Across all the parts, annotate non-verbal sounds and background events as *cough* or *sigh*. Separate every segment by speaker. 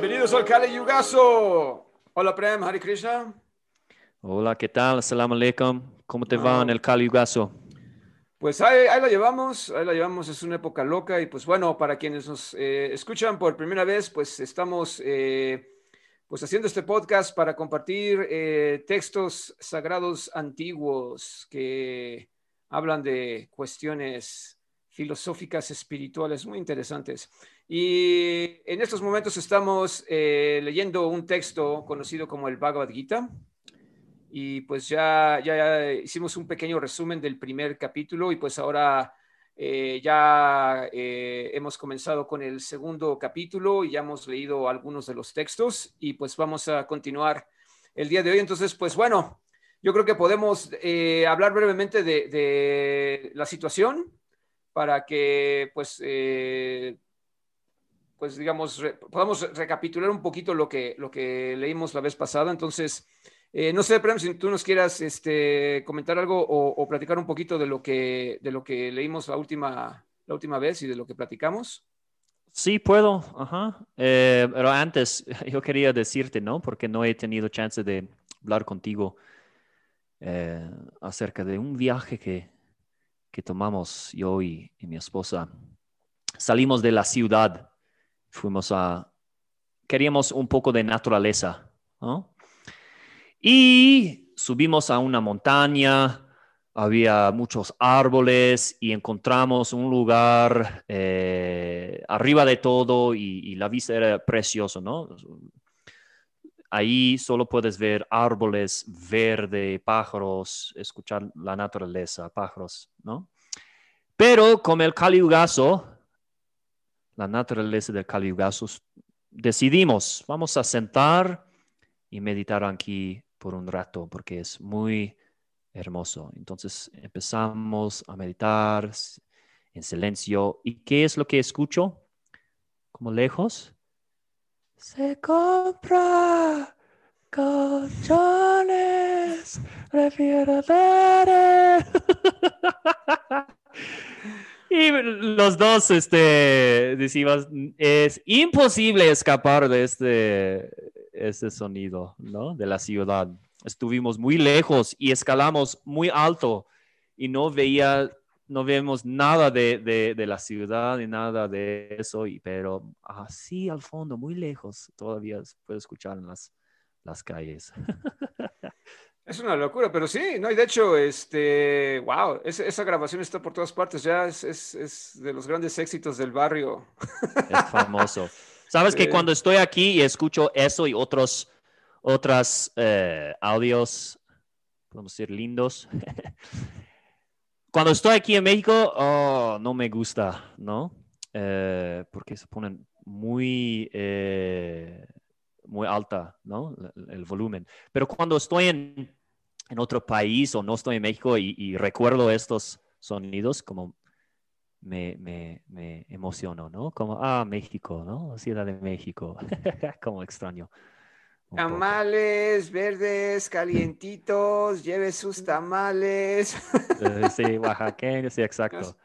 Speaker 1: Bienvenidos al Kali Yugaso. Hola Prem, Hare Krishna.
Speaker 2: Hola, ¿qué tal? Assalamu alaikum. ¿Cómo te va en el Kali Yugaso?
Speaker 1: Pues ahí, ahí, la llevamos, ahí la llevamos, es una época loca y pues bueno, para quienes nos eh, escuchan por primera vez, pues estamos eh, pues haciendo este podcast para compartir eh, textos sagrados antiguos que hablan de cuestiones filosóficas, espirituales muy interesantes. Y en estos momentos estamos leyendo un texto conocido como el Bhagavad Gita y pues ya, ya hicimos un pequeño resumen del primer capítulo y pues ahora eh, ya eh, hemos comenzado con el segundo capítulo y ya hemos leído algunos de los textos y pues vamos a continuar el día de hoy. Entonces, pues bueno, yo creo que podemos eh, hablar brevemente de, de, la situación para que pues, pues digamos, podamos recapitular un poquito lo que, lo que leímos la vez pasada. Entonces, eh, no sé, Prem, si tú nos quieras este, comentar algo o, platicar un poquito de lo que, de lo que leímos la última, la última vez y de lo que platicamos.
Speaker 2: Sí, puedo. Ajá. Eh, pero antes, *laughs* yo quería decirte, ¿no? Porque no he tenido chance de hablar contigo eh, acerca de un viaje que, que tomamos yo y, y mi esposa. Salimos de la ciudad, fuimos a... Queríamos un poco de naturaleza, ¿no? Y subimos a una montaña, había muchos árboles y encontramos un lugar eh, arriba de todo y, la vista era precioso, ¿no? Ahí solo puedes ver árboles verde, pájaros, escuchar la naturaleza, pájaros, ¿no? Pero con el caliugazo, la naturaleza del caliugazo, decidimos, vamos a sentar y meditar aquí por un rato porque es muy hermoso. Entonces empezamos a meditar en silencio. ¿Y qué es lo que escucho? Como lejos. Se compra colchones refrigeradores. *laughs* y los dos este, decimos, es imposible escapar de este ese sonido, ¿no? De la ciudad. Estuvimos muy lejos y escalamos muy alto y no veía, no vemos nada de, la ciudad ni nada de eso, y, pero así al fondo, muy lejos, todavía puedo escuchar en las, las calles. *laughs*
Speaker 1: Es una locura, pero sí, ¿no? Y de hecho, este, wow, esa grabación está por todas partes, ya es, es, de los grandes éxitos del barrio.
Speaker 2: Es famoso. *laughs* Sabes que cuando estoy aquí y escucho eso y otros otras eh, audios, podemos decir lindos. *laughs* cuando estoy aquí en México, oh, no me gusta, ¿no? Eh, porque se ponen muy, eh, muy alta, ¿no? El, volumen. Pero cuando estoy en, en, otro país o no estoy en México y, y recuerdo estos sonidos, como me, me, me emociono, ¿no? Como, ah, México, ¿no? Ciudad de México, *laughs* como extraño.
Speaker 1: Tamales verdes, calientitos, lleve sus tamales. *laughs*
Speaker 2: Eh, sí, oaxaqueño, sí, exacto.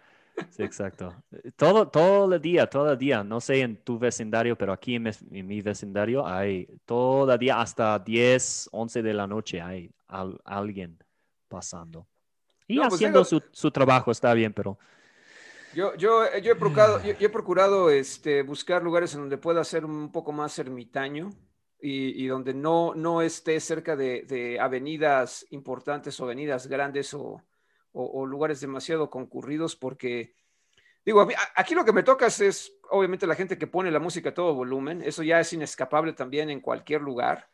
Speaker 2: Sí, exacto. Todo, todo el día, todo el día, no sé en tu vecindario, pero aquí en mi, vecindario hay todo el día hasta 10, 11 de la noche hay alguien pasando. Y pues haciendo su, su, trabajo, está bien, pero
Speaker 1: yo, yo, yo he procurado, yo, he procurado este, buscar lugares en donde pueda ser un poco más ermitaño y, y donde no, no esté cerca de, de, avenidas importantes o avenidas grandes o, o, lugares demasiado concurridos porque, digo, aquí lo que me toca es, obviamente, la gente que pone la música a todo volumen, eso ya es inescapable también en cualquier lugar.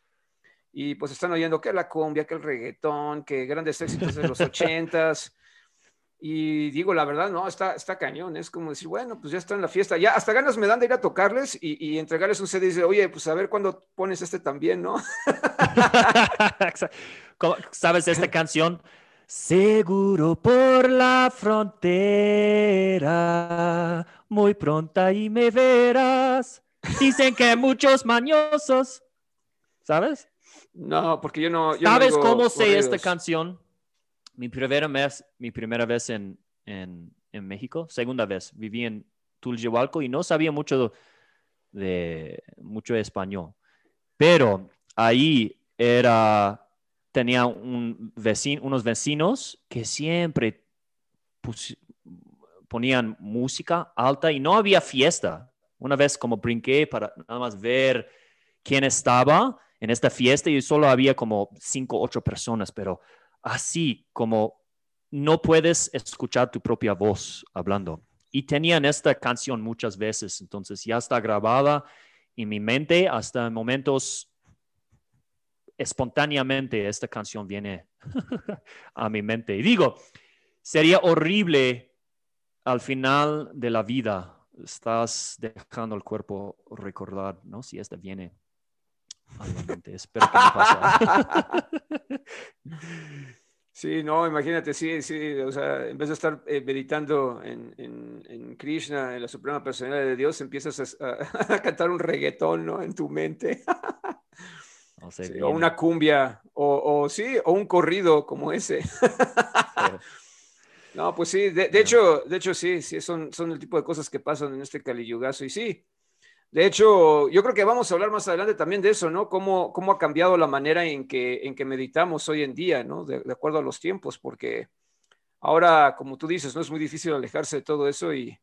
Speaker 1: Y pues están oyendo que la cumbia, que el reggaetón, que grandes éxitos de los *laughs* ochentas. Y digo, la verdad, no, está, está cañón. Es como decir, bueno, pues ya está en la fiesta. Ya hasta ganas me dan de ir a tocarles y, entregarles un CD y decir, oye, pues a ver cuándo pones este también, ¿no? *laughs*
Speaker 2: ¿Sabes esta canción? Seguro por la frontera, muy pronta y me verás. Dicen que muchos mañosos. ¿Sabes?
Speaker 1: No, porque yo no.
Speaker 2: ¿Sabes cómo sé esta canción? mi primera vez, mi primera vez en, en, en México, segunda vez, viví en Tuljihualco y no sabía mucho de mucho español. Pero ahí era, tenía un vecino, unos vecinos que siempre ponían música alta y no había fiesta. Una vez como brinqué para nada más ver quién estaba en esta fiesta y solo había como cinco, ocho personas, pero así como no puedes escuchar tu propia voz hablando. Y tenían esta canción muchas veces, entonces ya está grabada en mi mente hasta momentos espontáneamente esta canción viene *laughs* a mi mente. Y digo, sería horrible al final de la vida, estás dejando el cuerpo recordar, ¿no? Si esta viene Espero que no pase. *laughs*
Speaker 1: Sí, no, imagínate, sí, sí, o sea, en vez de estar eh, meditando en, en, Krishna, en la suprema personalidad de Dios, empiezas a, *laughs* cantar un reggaetón, ¿no? En tu mente. *laughs* o una cumbia, o, o, sí, o un corrido como ese. no, pues sí, de, hecho, de hecho sí, sí, son, son el tipo de cosas que pasan en este caliyugazo, y sí, de hecho, yo creo que vamos a hablar más adelante también de eso, ¿no? Cómo, cómo ha cambiado la manera en que, en que meditamos hoy en día, ¿no? De, acuerdo a los tiempos, porque ahora, como tú dices, no es muy difícil alejarse de todo eso y,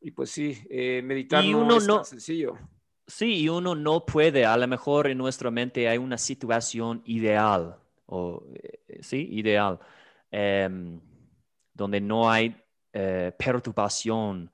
Speaker 1: y pues sí, eh, meditar no es tan sencillo.
Speaker 2: Sí, y uno no puede, a lo mejor en nuestra mente hay una situación ideal, o, eh, sí, ideal, em, donde no hay eh, perturbación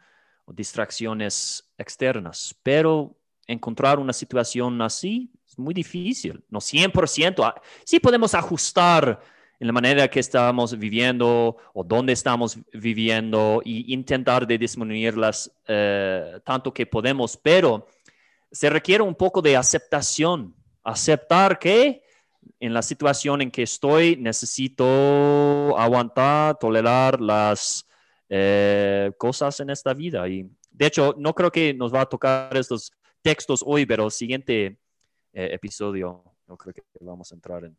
Speaker 2: distracciones externas. Pero encontrar una situación así es muy difícil, no 100%. Ah, sí podemos ajustar en la manera que estamos viviendo o dónde estamos viviendo e intentar de disminuirlas eh, tanto que podemos, pero se requiere un poco de aceptación, aceptar que en la situación en que estoy necesito aguantar, tolerar las eh, cosas en esta vida. Y de hecho, no creo que nos va a tocar estos textos hoy, pero el siguiente eh, episodio, no creo que vamos a entrar en.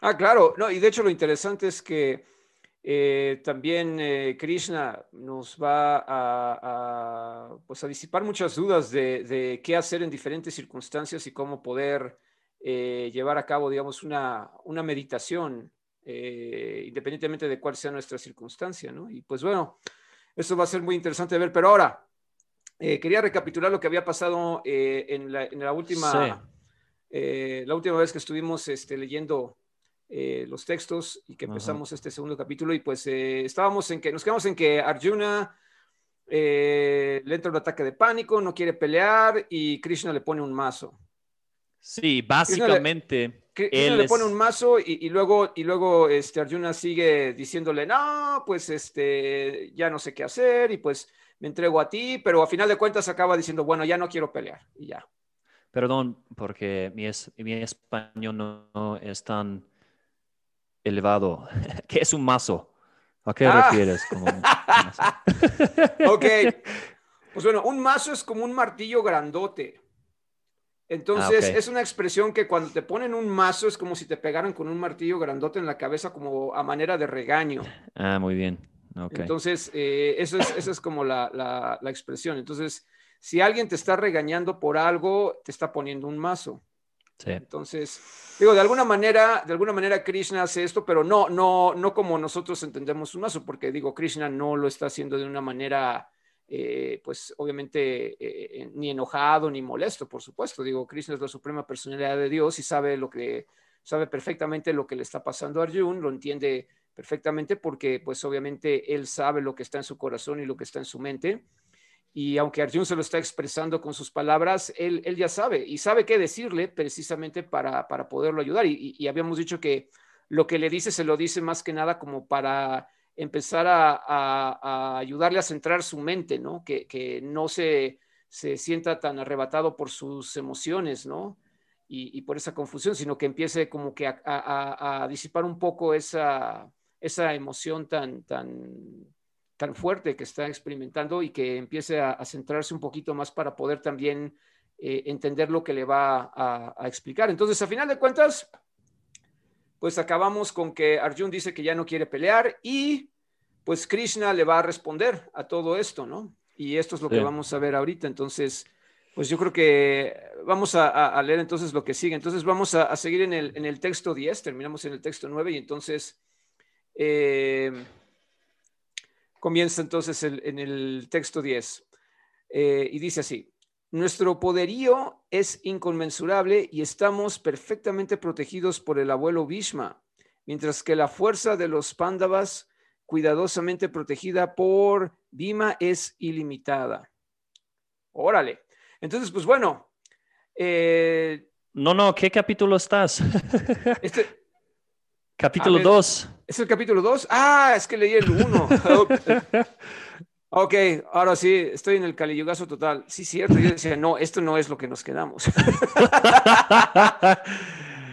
Speaker 1: Ah, claro, no, y de hecho lo interesante es que eh, también Krishna nos va a, pues a disipar muchas dudas de, de, qué hacer en diferentes circunstancias y cómo poder llevar a cabo, digamos, una, una meditación eh, independientemente de cuál sea nuestra circunstancia, ¿no? Y pues bueno, eso va a ser muy interesante de ver, pero ahora, eh, quería recapitular lo que había pasado eh, en, la, última, la última vez que estuvimos este, leyendo los textos y que empezamos este segundo capítulo y pues estábamos en que, nos quedamos en que Arjuna le entra un ataque de pánico, no quiere pelear y Krishna le pone un mazo.
Speaker 2: Sí, básicamente
Speaker 1: él le pone un mazo y, luego, y luego este, Arjuna sigue diciéndole, no, pues este, ya no sé qué hacer y pues me entrego a ti, pero a final de cuentas acaba diciendo, bueno, ya no quiero pelear y ya.
Speaker 2: Perdón, porque mi, mi español no, es tan elevado. *laughs* ¿Qué es un mazo? ¿A qué ah. refieres? Como *laughs*
Speaker 1: ok. Pues bueno, un mazo es como un martillo grandote. Entonces, ah, es una expresión que cuando te ponen un mazo es como si te pegaran con un martillo grandote en la cabeza, como a manera de regaño.
Speaker 2: Ah, muy bien.
Speaker 1: Entonces, eh, eso es, esa es como la, la, expresión. Entonces, si alguien te está regañando por algo, te está poniendo un mazo. Sí. Entonces, digo, de alguna manera, de alguna manera Krishna hace esto, pero no, no, no como nosotros entendemos un mazo, porque digo, Krishna no lo está haciendo de una manera eh, pues obviamente eh, eh, ni enojado ni molesto, por supuesto. Digo, Krishna es la suprema personalidad de Dios y sabe lo que sabe perfectamente lo que le está pasando a Arjun, lo entiende perfectamente porque pues obviamente él sabe lo que está en su corazón y lo que está en su mente. Y aunque Arjun se lo está expresando con sus palabras, él, él ya sabe y sabe qué decirle precisamente para, para poderlo ayudar. y habíamos dicho que lo que le dice se lo dice más que nada como para empezar a, ayudarle a centrar su mente, ¿no? Que, no se, sienta tan arrebatado por sus emociones, ¿no? Y, por esa confusión, sino que empiece como que a, disipar un poco esa, emoción tan, tan, tan fuerte que está experimentando y que empiece a, centrarse un poquito más para poder también eh, entender lo que le va a, explicar. Entonces, a final de cuentas, pues acabamos con que Arjun dice que ya no quiere pelear y pues Krishna le va a responder a todo esto, ¿no? Y esto es lo que vamos a ver ahorita. Entonces, Pues yo creo que vamos a, leer entonces lo que sigue. Entonces vamos a, seguir en el, en el, texto 10, terminamos en el texto 9 y entonces eh, comienza entonces en el texto 10 eh, y dice así, nuestro poderío es inconmensurable y estamos perfectamente protegidos por el abuelo Bhishma, mientras que la fuerza de los pándavas, cuidadosamente protegida por Bhima, es ilimitada. Órale. Entonces, pues bueno.
Speaker 2: Eh, no, no, ¿qué capítulo estás? *laughs* Este, capítulo 2.
Speaker 1: ¿Es el capítulo 2? Ah, es que leí el 1. *laughs* ok, ahora sí, estoy en el caliyugazo total. Sí, cierto. Yo decía, no, esto no es lo que nos quedamos. *laughs*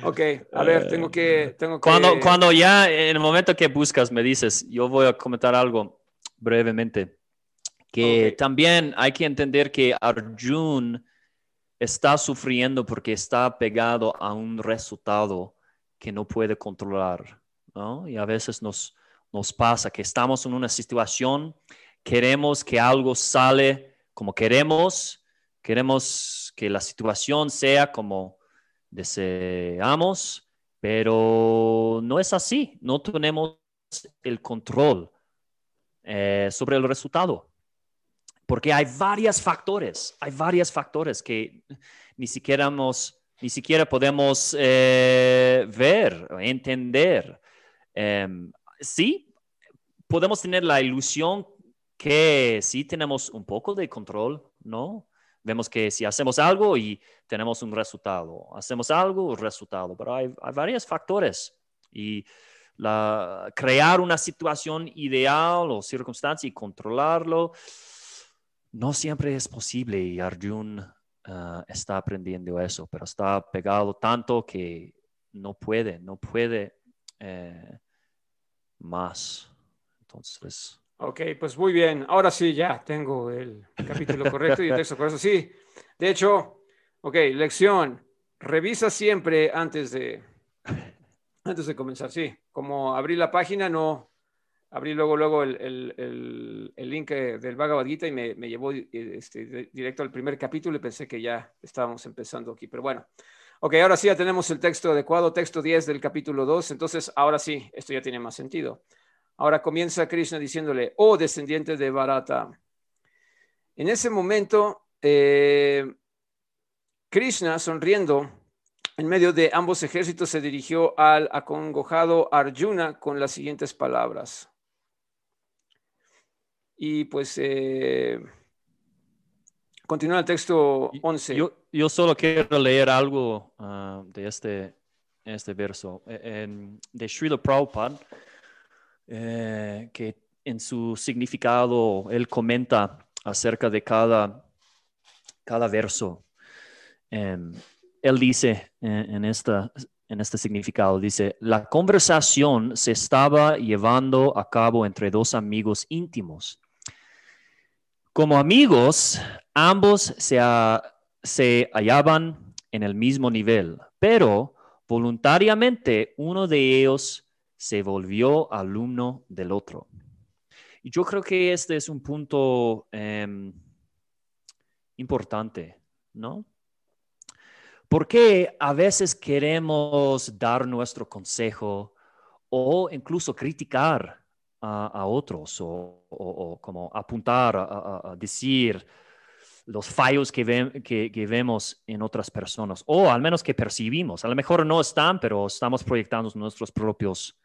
Speaker 1: ok, a ver, tengo que... Tengo
Speaker 2: Cuando, cuando ya, en el momento que buscas, me dices, yo voy a comentar algo brevemente que también hay que entender que Arjun está sufriendo porque está pegado a un resultado que no puede controlar, ¿no? Y a veces nos, nos pasa que estamos en una situación, queremos que algo sale como queremos, queremos que la situación sea como deseamos, pero no es así, no tenemos el control eh, sobre el resultado porque hay varios factores, hay varios factores que ni siquiera, ni siquiera podemos eh, ver, entender. Em, sí, podemos tener la ilusión que sí tenemos un poco de control, ¿no? Vemos que si hacemos algo y tenemos un resultado, hacemos algo, resultado, pero hay, hay varios factores y la, crear una situación ideal o circunstancia y controlarlo no siempre es posible y Arjun ah, está aprendiendo eso, pero está pegado tanto que no puede, no puede eh, más. Entonces.
Speaker 1: Ok, pues muy bien. Ahora sí, ya tengo el capítulo correcto y el texto correcto. Sí, de hecho, ok, lección. Revisa siempre antes de, antes de comenzar. Sí, como abrí la página, no, abrí luego, luego el, link eh, del Bhagavad Gita y me, llevó eh, este, directo al primer capítulo y pensé que ya estábamos empezando aquí. Pero bueno, ok, ahora sí ya tenemos el texto adecuado, texto 10 del capítulo 2. Entonces, ahora sí, esto ya tiene más sentido. Ahora comienza Krishna diciéndole, oh descendiente de Bharata. En ese momento, eh, Krishna, sonriendo, en medio de ambos ejércitos, se dirigió al acongojado Arjuna con las siguientes palabras. Y pues eh, continúa el texto 11.
Speaker 2: Yo, solo quiero leer algo ah, de este, este verso. E, de Srila Prabhupada, eh, que en su significado él comenta acerca de cada, cada verso. Em, él dice en, esta, en este significado, dice, la conversación se estaba llevando a cabo entre dos amigos íntimos como amigos, ambos se, hallaban en el mismo nivel, pero voluntariamente uno de ellos se volvió alumno del otro. Y yo creo que este es un punto em, importante, ¿no? Porque a veces queremos dar nuestro consejo o incluso criticar a, otros o, como apuntar a, decir los fallos que, que, vemos en otras personas o al menos que percibimos. A lo mejor no están, pero estamos proyectando nuestros propios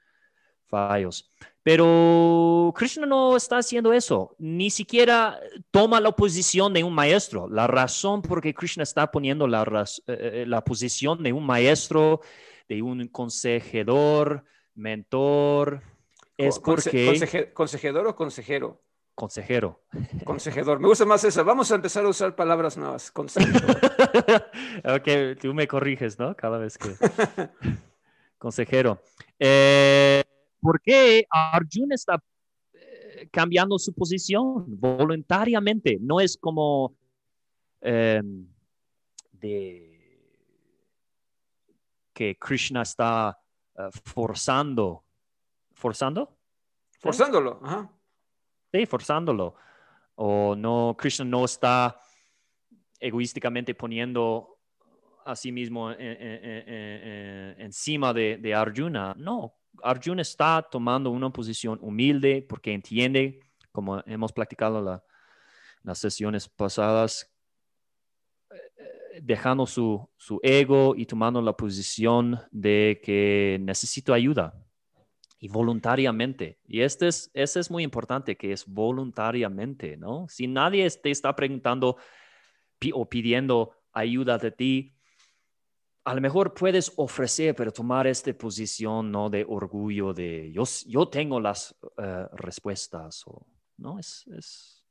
Speaker 2: fallos. Pero Krishna no está haciendo eso, ni siquiera toma la posición de un maestro. La razón por que Krishna está poniendo la, eh, eh, la posición de un maestro, de un consejador, mentor, es porque...
Speaker 1: ¿Consejador o consejero?
Speaker 2: Consejero.
Speaker 1: Consejador. Me gusta más eso. Vamos a empezar a usar palabras nuevas. Consejero. *laughs*
Speaker 2: ok, tú me corriges, ¿no? Cada vez que... *laughs* Consejero. Eh, ¿Por qué Arjun está eh, cambiando su posición voluntariamente? No es como em, de que Krishna está eh, forzando forzando.
Speaker 1: Forzándolo, ajá.
Speaker 2: Sí, forzándolo. O no, Krishna no está egoísticamente poniendo a sí mismo encima de, de, Arjuna. No, Arjuna está tomando una posición humilde porque entiende, como hemos practicado la, las sesiones pasadas, eh, dejando su, su, ego y tomando la posición de que necesito ayuda y voluntariamente. Y este es, ese es muy importante, que es voluntariamente, ¿no? Si nadie te está preguntando o pidiendo ayuda de ti, a lo mejor puedes ofrecer, pero tomar esta posición ¿no? de orgullo, de yo, yo tengo las eh, respuestas, o, ¿no? Es, es...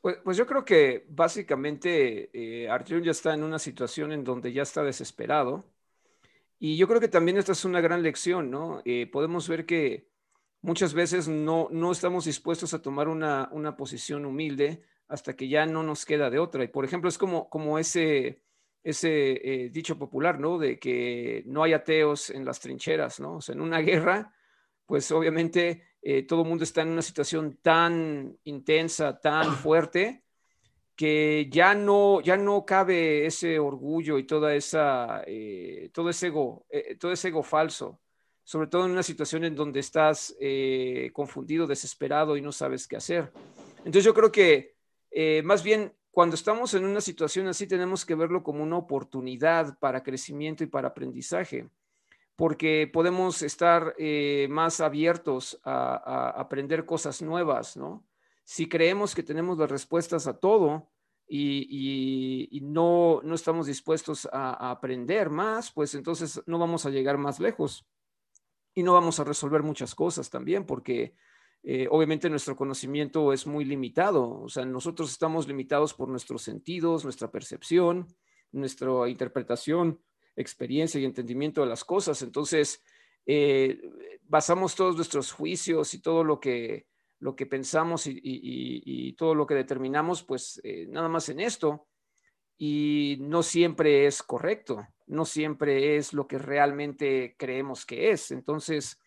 Speaker 1: Pues, pues, yo creo que básicamente eh, ya está en una situación en donde ya está desesperado. Y yo creo que también esta es una gran lección, ¿no? Eh, podemos ver que muchas veces no, no estamos dispuestos a tomar una, una posición humilde hasta que ya no nos queda de otra. Y por ejemplo, es como, como ese ese eh, dicho popular, ¿no? De que no hay ateos en las trincheras, ¿no? O sea, en una *laughs* guerra, pues obviamente eh, todo el mundo está en una situación tan intensa, tan *clears throat* fuerte, que ya no, ya no cabe ese orgullo y toda esa, eh, todo, ese ego, todo ese ego falso, sobre todo en una situación en donde estás confundido, desesperado y no sabes qué hacer. Entonces yo creo que más bien cuando estamos en una situación así, tenemos que verlo como una oportunidad para crecimiento y para aprendizaje, porque podemos estar eh, más abiertos a, aprender cosas nuevas, ¿no? Si creemos que tenemos las respuestas a todo y, no, no estamos dispuestos a aprender más, pues entonces no vamos a llegar más lejos y no vamos a resolver muchas cosas también, porque eh, obviamente nuestro conocimiento es muy limitado, o sea, nosotros estamos limitados por nuestros sentidos, nuestra percepción, nuestra interpretación, experiencia y entendimiento de las cosas. Entonces, eh, basamos todos nuestros juicios y todo lo que, lo que pensamos y, todo lo que determinamos, pues eh, nada más en esto. Y no siempre es correcto, no siempre es lo que realmente creemos que es. Entonces,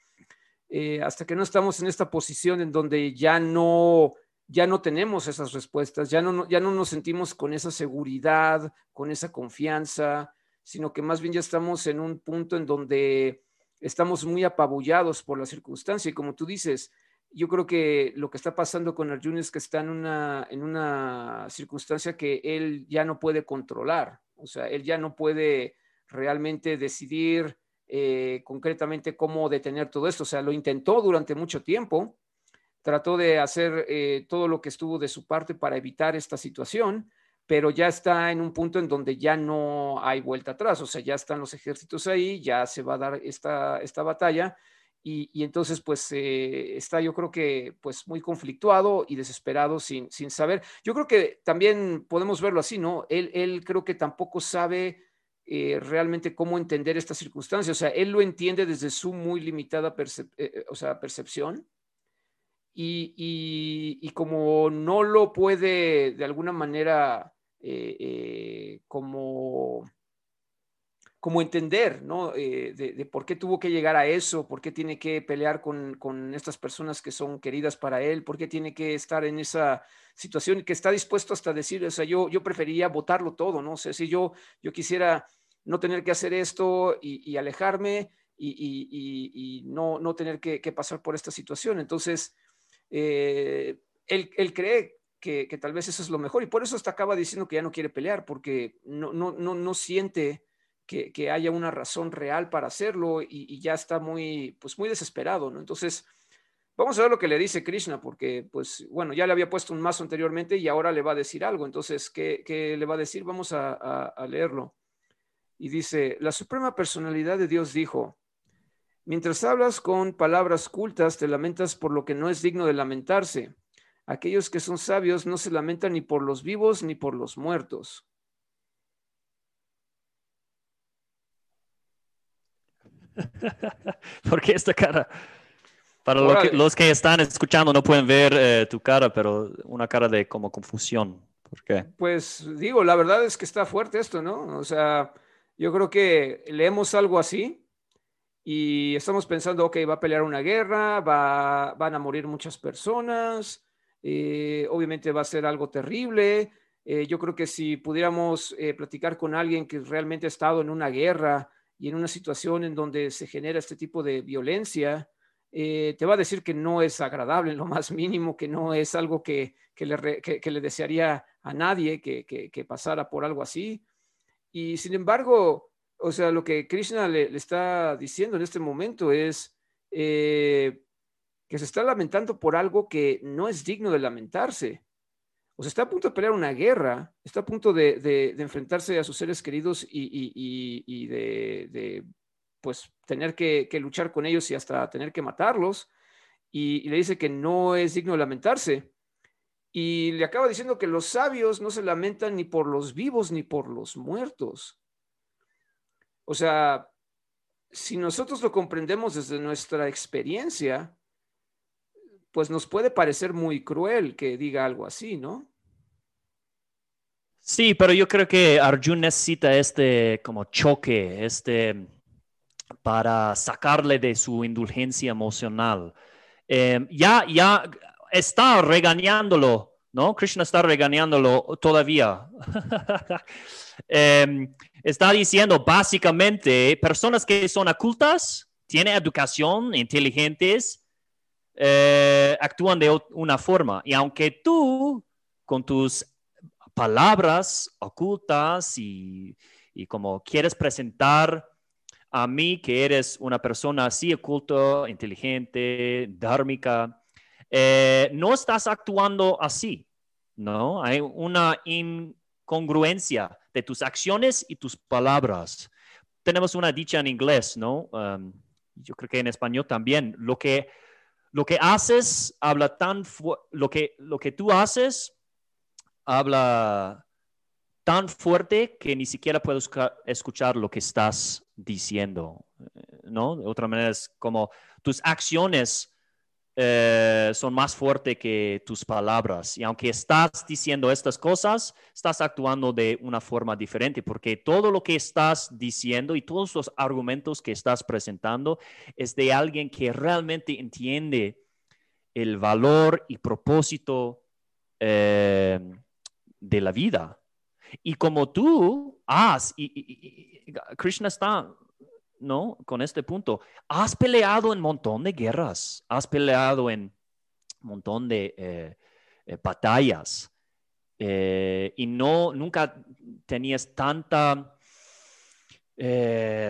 Speaker 1: eh, hasta que no estamos en esta posición en donde ya no, ya no tenemos esas respuestas, ya no, ya no nos sentimos con esa seguridad, con esa confianza, sino que más bien ya estamos en un punto en donde estamos muy apabullados por la circunstancia. Y como tú dices, yo creo que lo que está pasando con Arjun es que está en una, en una circunstancia que él ya no puede controlar, o sea, él ya no puede realmente decidir eh, concretamente cómo detener todo esto. O sea, lo intentó durante mucho tiempo, trató de hacer eh, todo lo que estuvo de su parte para evitar esta situación, pero ya está en un punto en donde ya no hay vuelta atrás, o sea, ya están los ejércitos ahí, ya se va a dar esta, esta batalla. Y, entonces, pues, eh, está yo creo que, pues, muy conflictuado y desesperado sin, sin saber. Yo creo que también podemos verlo así, ¿no? Él, él creo que tampoco sabe eh, realmente cómo entender esta circunstancia. O sea, él lo entiende desde su muy limitada eh, eh, o sea, percepción y, como no lo puede de alguna manera como, como entender, ¿no? De, por qué tuvo que llegar a eso, por qué tiene que pelear con, con, estas personas que son queridas para él, por qué tiene que estar en esa situación y que está dispuesto hasta decir, o sea, yo, yo prefería votarlo todo, ¿no? O sea, si yo, yo quisiera no tener que hacer esto y, alejarme y, no, no, tener que, pasar por esta situación. Entonces, eh, él, cree que, tal vez eso es lo mejor y por eso hasta acaba diciendo que ya no quiere pelear porque no, no, no, no siente que, haya una razón real para hacerlo y, ya está muy, pues muy desesperado, ¿no? Entonces, vamos a ver lo que le dice Krishna porque, pues, bueno, ya le había puesto un mazo anteriormente y ahora le va a decir algo. Entonces, ¿qué, le va a decir? Vamos a leerlo y dice, la Suprema Personalidad de Dios dijo, mientras hablas con palabras cultas, te lamentas por lo que no es digno de lamentarse. Aquellos que son sabios no se lamentan ni por los vivos ni por los muertos. *laughs*
Speaker 2: ¿Por qué esta cara? Para los que están escuchando no pueden ver eh, tu cara, pero una cara de como confusión. ¿Por qué?
Speaker 1: Pues digo, la verdad es que está fuerte esto, ¿no? O sea, yo creo que leemos algo así y estamos pensando, ok, va a pelear una guerra, va, van a morir muchas personas, eh, obviamente va a ser algo terrible, Eh, yo creo que si pudiéramos eh, platicar con alguien que realmente ha estado en una guerra y en una situación en donde se genera este tipo de violencia, eh, te va a decir que no es agradable en lo más mínimo, que no es algo que, le, desearía a nadie que, pasara por algo así. Y sin embargo, o sea, lo que Krishna le, está diciendo en este momento es que se está lamentando por algo que no es digno de lamentarse o sea, está a punto de pelear una guerra, está a punto de, enfrentarse a sus seres queridos y, de, pues, tener que, luchar con ellos y hasta tener que matarlos. Y, le dice que no es digno de lamentarse. Y le acaba diciendo que los sabios no se lamentan ni por los vivos ni por los muertos. O sea, si nosotros lo comprendemos desde nuestra experiencia, pues nos puede parecer muy cruel que diga algo así, ¿no?
Speaker 2: Sí, pero yo creo que Arjun necesita este como choque, este para sacarle de su indulgencia emocional. Em, ya, ya está regañándolo, ¿no? Krishna está regañándolo todavía. *laughs* Em, está diciendo básicamente, personas que son ocultas, tienen educación, inteligentes, eh, actúan de una forma. Y aunque tú, con tus palabras ocultas y, como quieres presentar a mí que eres una persona así oculto, inteligente, dármica, eh, no estás actuando así, ¿no? Hay una incongruencia de tus acciones y tus palabras. Tenemos una dicha en inglés, ¿no? Um, yo creo que en español también. Lo que, lo que haces habla tan lo que, lo que tú haces habla tan fuerte que ni siquiera puedo escuchar lo que estás diciendo, ¿no? De otra manera es como tus acciones eh, son más fuertes que tus palabras. Y aunque estás diciendo estas cosas, estás actuando de una forma diferente, porque todo lo que estás diciendo y todos los argumentos que estás presentando es de alguien que realmente entiende el valor y propósito eh, de la vida. Y como tú has, y, Krishna está, ¿no? Con este punto, has peleado en montón de guerras, has peleado en montón de eh, eh, batallas eh, y no, nunca tenías tanta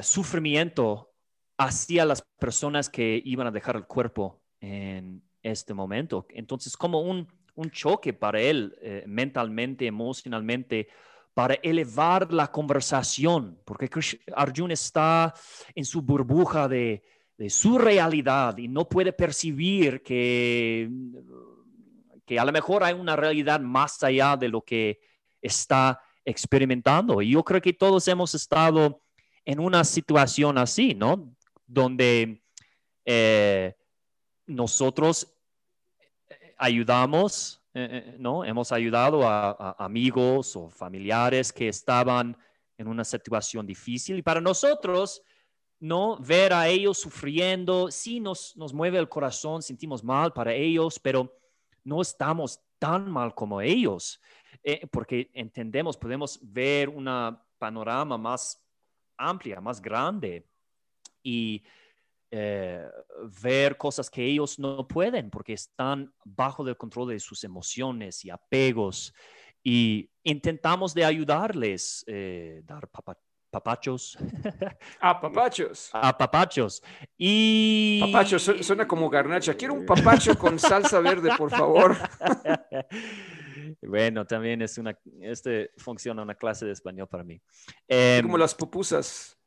Speaker 2: sufrimiento hacia las personas que iban a dejar el cuerpo en este momento. Entonces, como un un choque para él mentalmente, emocionalmente, para elevar la conversación, porque Arjun está en su burbuja de, su realidad y no puede percibir que, que a lo mejor hay una realidad más allá de lo que está experimentando. Y yo creo que todos hemos estado en una situación así, ¿no? Donde eh, nosotros ayudamos, eh, eh, ¿no? Hemos ayudado a, amigos o familiares que estaban en una situación difícil y para nosotros, ¿no? Ver a ellos sufriendo, sí nos, nos mueve el corazón, sentimos mal para ellos, pero no estamos tan mal como ellos, eh, porque entendemos, podemos ver una panorama más amplia, más grande. Y eh, ver cosas que ellos no pueden porque están bajo el control de sus emociones y apegos y intentamos de ayudarles, eh, dar papachos.
Speaker 1: A *laughs* papachos.
Speaker 2: A papachos. Y...
Speaker 1: Papachos, suena como garnacha. Quiero un papacho con salsa verde, por favor. *laughs*
Speaker 2: Bueno, también es una, este funciona una clase de español para mí.
Speaker 1: como em,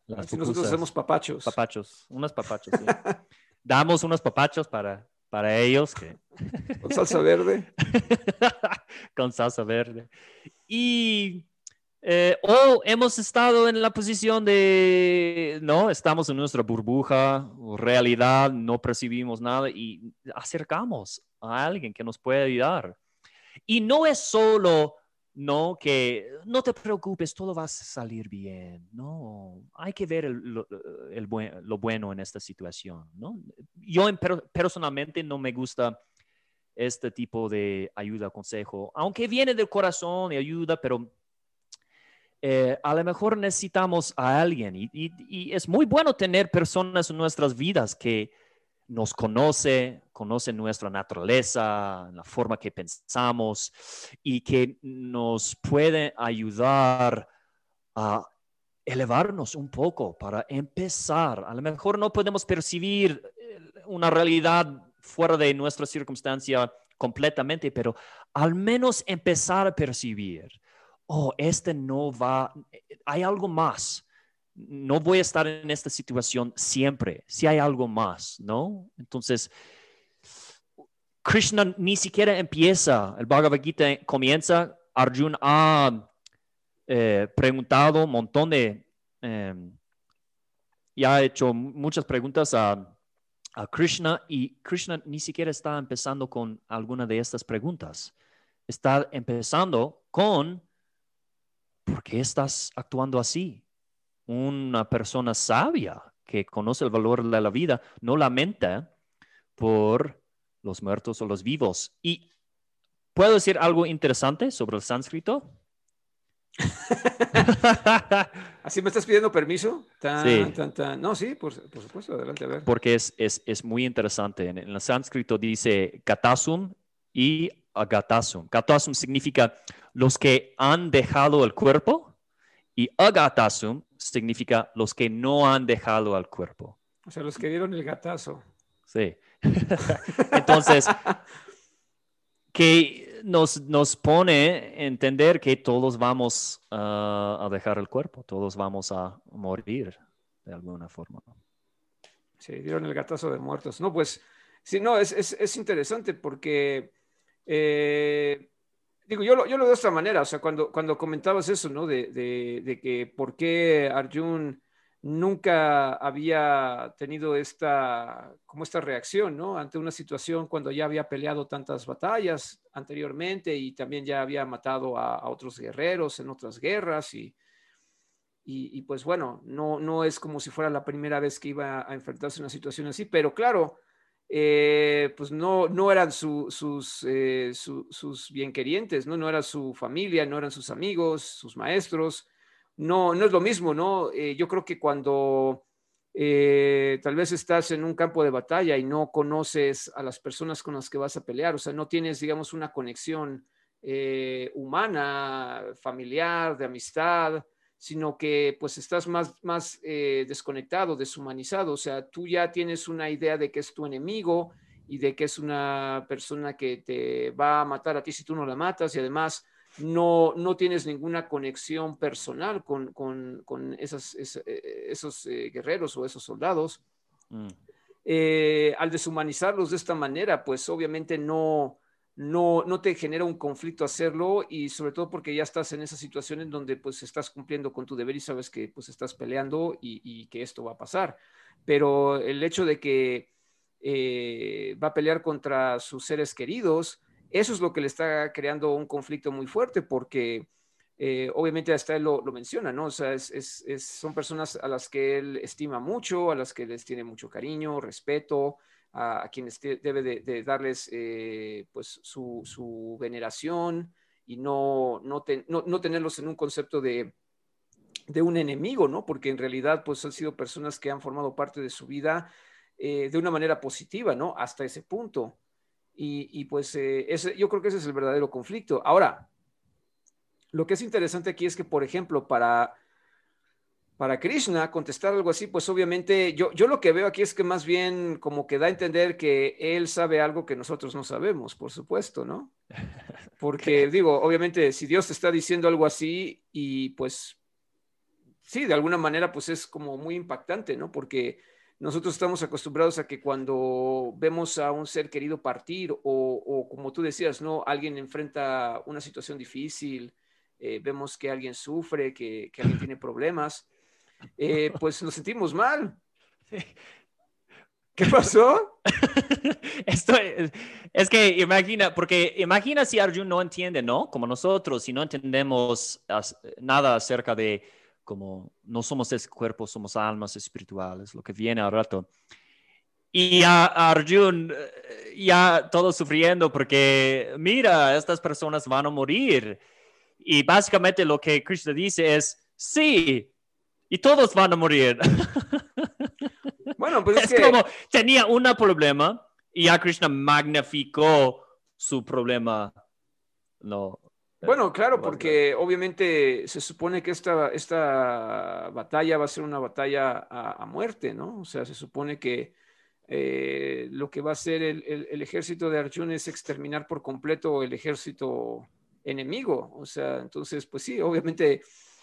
Speaker 1: las pupusas nosotros hacemos papachos.
Speaker 2: Papachos, unos papachos. *laughs* Damos unos papachos para, para ellos. Que... *laughs*
Speaker 1: Con salsa verde. *laughs*
Speaker 2: Con salsa verde. Y eh, o hemos estado en la posición de, no, estamos en nuestra burbuja, realidad, no percibimos nada y acercamos a alguien que nos puede ayudar. Y no es solo no que no te preocupes, todo va a salir bien. No, hay que ver lo, bueno en esta situación. ¿no? Yo personalmente no me gusta este tipo de ayuda, consejo, aunque viene del corazón y ayuda, pero eh, a lo mejor necesitamos a alguien y, es muy bueno tener personas en nuestras vidas que nos conoce, conocen nuestra naturaleza, la forma que pensamos y que nos puede ayudar a elevarnos un poco para empezar. A lo mejor no podemos percibir eh, una realidad fuera de nuestra circunstancia completamente, pero al menos empezar a percibir oh, este no va, hay algo más. No voy a estar en esta situación siempre, si hay algo más, ¿no? Entonces, Krishna ni siquiera empieza, el Bhagavad Gita comienza, Arjuna ha eh, preguntado un montón de, em, y ha hecho muchas preguntas a, a Krishna y Krishna ni siquiera está empezando con alguna de estas preguntas. Está empezando con ¿por qué estás actuando así? Una persona sabia que conoce el valor de la vida no lamenta por los muertos o los vivos. Y puedo decir algo interesante sobre el sánscrito. *laughs*
Speaker 1: ¿Así me estás pidiendo permiso?
Speaker 2: sí.
Speaker 1: No, sí, por, supuesto, adelante a ver.
Speaker 2: Porque es, es, muy interesante. En, el sánscrito dice katasum y agatasum. Katasum significa los que han dejado el cuerpo y agatasum significa los que no han dejado el cuerpo.
Speaker 1: O sea, los que dieron el gatazo.
Speaker 2: Sí. *laughs* Entonces, que nos, nos pone a entender que todos vamos a dejar el cuerpo, todos vamos a morir de alguna forma.
Speaker 1: Sí, dieron el gatazo de muertos. No, pues, sí, no, es, es, es interesante porque eh, digo, yo lo, yo lo veo de esta manera, o sea, cuando, cuando comentabas eso, ¿no? De, de, que por qué Arjun nunca había tenido esta, como esta reacción, ¿no? Ante una situación cuando ya había peleado tantas batallas anteriormente y también ya había matado a, otros guerreros en otras guerras y, y, y, pues bueno, no, no es como si fuera la primera vez que iba a enfrentarse a una situación así, pero claro, eh, pues no, no eran sus, eh, sus bienquerientes, ¿no? no era su familia, no eran sus amigos, sus maestros. No, no es lo mismo, ¿no? Eh, yo creo que cuando tal vez estás en un campo de batalla y no conoces a las personas con las que vas a pelear, o sea, no tienes, digamos, una conexión humana, familiar, de amistad, sino que pues estás más, más eh, desconectado, deshumanizado, o sea, tú ya tienes una idea de que es tu enemigo y de que es una persona que te va a matar a ti si tú no la matas y además no, no tienes ninguna conexión personal con, con, con esas, eh, esos eh, guerreros o esos soldados. Mm. al deshumanizarlos de esta manera, pues obviamente no, no, no te genera un conflicto hacerlo y sobre todo porque ya estás en esa situación en donde pues estás cumpliendo con tu deber y sabes que pues estás peleando y, que esto va a pasar. Pero el hecho de que eh, va a pelear contra sus seres queridos, eso es lo que le está creando un conflicto muy fuerte porque eh, obviamente hasta él lo, menciona, ¿no? O sea, son personas a las que él estima mucho, a las que les tiene mucho cariño, respeto, a, quienes debe de, darles eh, pues su, veneración y no, no, no, tenerlos en un concepto de, de, un enemigo, ¿no? Porque en realidad pues han sido personas que han formado parte de su vida eh, de una manera positiva, ¿no? Hasta ese punto. Y, pues eh, ese, yo creo que ese es el verdadero conflicto. Ahora, lo que es interesante aquí es que, por ejemplo, para para Krishna contestar algo así, pues obviamente yo, yo lo que veo aquí es que más bien como que da a entender que él sabe algo que nosotros no sabemos, por supuesto, ¿no? *laughs* Porque digo, obviamente si Dios te está diciendo algo así y pues sí, de alguna manera pues es como muy impactante, ¿no? Porque nosotros estamos acostumbrados a que cuando vemos a un ser querido partir o, como tú decías, ¿no? Alguien enfrenta una situación difícil, eh, vemos que alguien sufre, que, que alguien tiene problemas eh, pues nos sentimos mal. ¿Qué pasó? *laughs*
Speaker 2: Esto es, que imagina, porque imagina si Arjun no entiende, ¿no? Como nosotros, si no entendemos nada acerca de cómo no somos ese cuerpo, somos almas espirituales, lo que viene al rato. Y a Arjun eh, ya todo sufriendo porque, mira, estas personas van a morir. Y básicamente lo que Krishna dice es, sí, y todos van a morir. *laughs*
Speaker 1: Bueno, pues
Speaker 2: es, como tenía un problema y ya Krishna magnificó su problema. No.
Speaker 1: Bueno, claro, porque obviamente se supone que esta, esta batalla va a ser una batalla a, muerte, ¿no? O sea, se supone que eh, lo que va a hacer el, el, ejército de Arjuna es exterminar por completo el ejército enemigo. O sea, entonces, pues sí, obviamente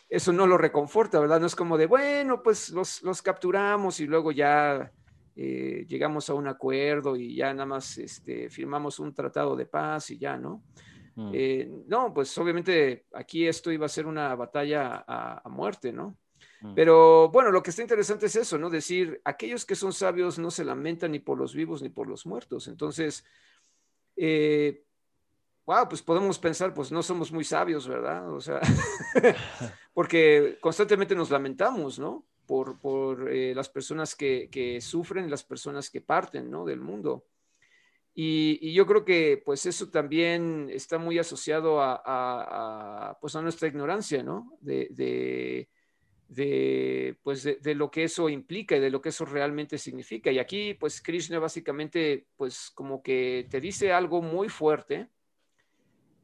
Speaker 1: eso no lo reconforta, ¿verdad? No es como de, bueno, pues los, los capturamos y luego ya eh, llegamos a un acuerdo y ya nada más este, firmamos un tratado de paz y ya, ¿no? Mm. Eh, no, pues obviamente aquí esto iba a ser una batalla a, muerte, ¿no? Mm. Pero bueno, lo que está interesante es eso, ¿no? Decir, aquellos que son sabios no se lamentan ni por los vivos ni por los muertos. Entonces, eh, wow, pues podemos pensar, pues no somos muy sabios, ¿verdad? O sea, *laughs* *laughs* porque constantemente nos lamentamos, ¿no? Por, por eh, las personas que, que, sufren, las personas que parten, ¿no? Del mundo. Y, y yo creo que, pues eso también está muy asociado a, a, pues a nuestra ignorancia, ¿no? De, de, de pues de, de, lo que eso implica y de lo que eso realmente significa. Y aquí, pues Krishna básicamente, pues como que te dice algo muy fuerte,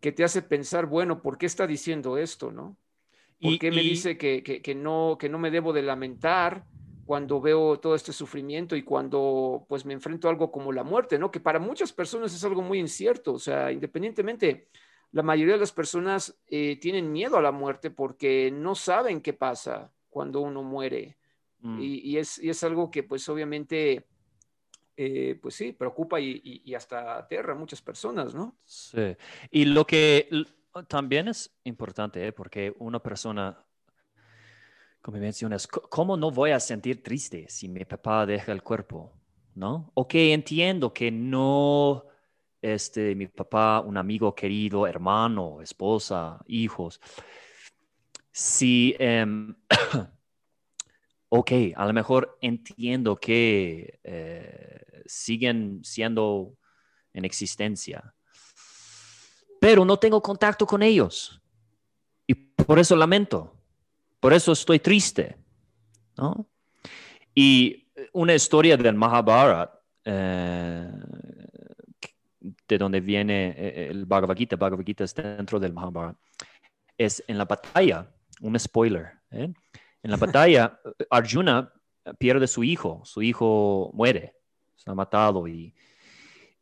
Speaker 1: que te hace pensar, bueno, ¿por qué está diciendo esto, no? ¿Por qué me dice que, que, no, que no me debo de lamentar cuando veo todo este sufrimiento y cuando pues me enfrento a algo como la muerte, ¿no? Que para muchas personas es algo muy incierto, o sea, independientemente, la mayoría de las personas eh, tienen miedo a la muerte porque no saben qué pasa cuando uno muere. Mm. Y, y, es, y es algo que pues obviamente eh, pues sí, preocupa y, hasta aterra a muchas personas, ¿no?
Speaker 2: Sí. Y lo que también es importante, ¿eh? porque una persona, como mencionas, ¿cómo no voy a sentir triste si mi papá deja el cuerpo? ¿No? Ok, entiendo que no, este, mi papá, un amigo querido, hermano, esposa, hijos. Si, em, *coughs* ok, a lo mejor entiendo que eh, siguen siendo en existencia. Pero no tengo contacto con ellos. Y por eso lamento. Por eso estoy triste. Y una historia del Mahabharata, eh, de donde viene eh, el Bhagavad Gita, Bhagavad Gita es dentro del Mahabharata, es en la batalla, un spoiler. ¿eh? En la batalla, Arjuna pierde su hijo, su hijo muere ha matado y,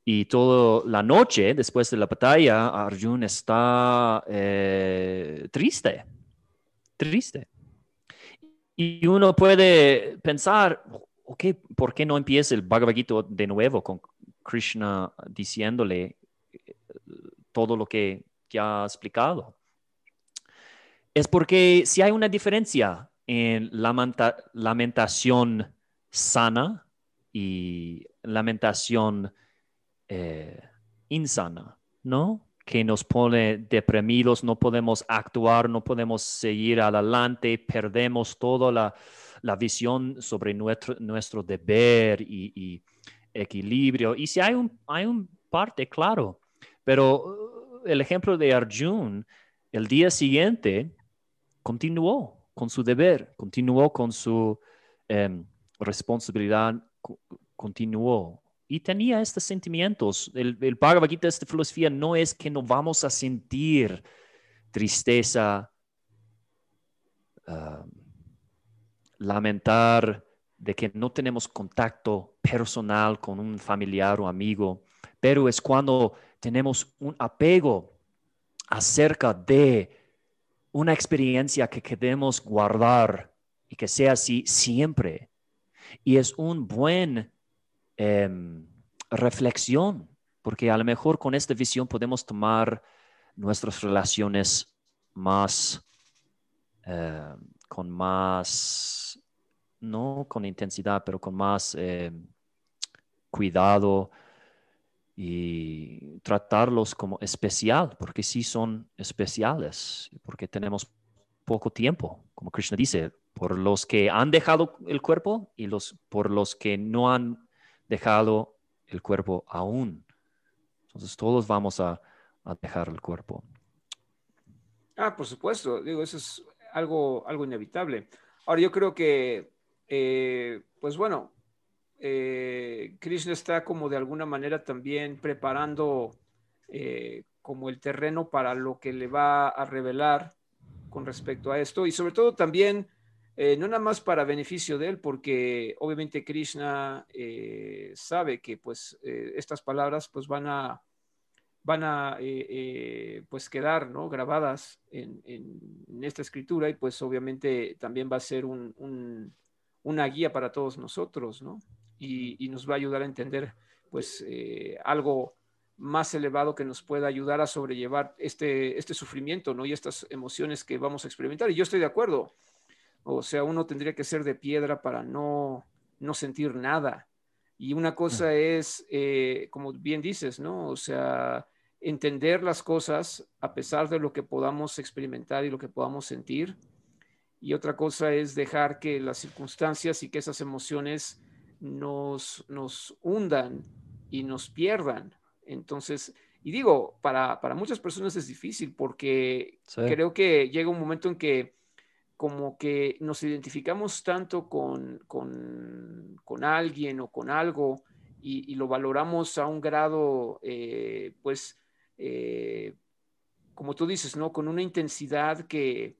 Speaker 2: y toda la noche después de la batalla, Arjun está eh, triste, triste. Y uno puede pensar, ok, ¿por qué no empieza el Bhagavad Gita de nuevo con Krishna diciéndole eh, todo lo que ya ha explicado? Es porque si hay una diferencia en lamenta lamentación sana y lamentación eh, insana, ¿no? Que nos pone deprimidos, no podemos actuar, no podemos seguir adelante, perdemos toda la, visión sobre nuestro, nuestro deber y, equilibrio. Y si hay un, hay un parte, claro, pero uh, el ejemplo de Arjun, el día siguiente continuó con su deber, continuó con su em, responsabilidad continuó y tenía estos sentimientos. El, el Bhagavad Gita, esta filosofía, no es que no vamos a sentir tristeza, ah, lamentar de que no tenemos contacto personal con un familiar o amigo, pero es cuando tenemos un apego acerca de una experiencia que queremos guardar y que sea así siempre. Y es un buen Em, reflexión, porque a lo mejor con esta visión podemos tomar nuestras relaciones más, em, con más, no con intensidad, pero con más em, cuidado y tratarlos como especial, porque sí son especiales, porque tenemos poco tiempo, como Krishna dice, por los que han dejado el cuerpo y los, por los que no han dejado el cuerpo aún. Entonces todos vamos a, dejar el cuerpo.
Speaker 1: Ah, por supuesto, digo, eso es algo, algo inevitable. Ahora yo creo que, eh, pues bueno, eh, Krishna está como de alguna manera también preparando eh, como el terreno para lo que le va a revelar con respecto a esto y sobre todo también eh, no nada más para beneficio de él, porque obviamente Krishna eh, sabe que pues eh, estas palabras pues van a, van a pues quedar ¿no? grabadas en, esta escritura y pues obviamente también va a ser una guía para todos nosotros, ¿no? Y, y, nos va a ayudar a entender pues algo más elevado que nos pueda ayudar a sobrellevar este, este sufrimiento, ¿no? Y estas emociones que vamos a experimentar. Y yo estoy de acuerdo. O sea, uno tendría que ser de piedra para no, no sentir nada. Y una cosa es, eh, como bien dices, ¿no? O sea, entender las cosas a pesar de lo que podamos experimentar y lo que podamos sentir. Y otra cosa es dejar que las circunstancias y que esas emociones nos, nos hundan y nos pierdan. Entonces, y digo, para, para muchas personas es difícil porque creo que llega un momento en que como que nos identificamos tanto con, con, alguien o con algo y, lo valoramos a un grado, eh, pues, eh, como tú dices, ¿no? Con una intensidad que,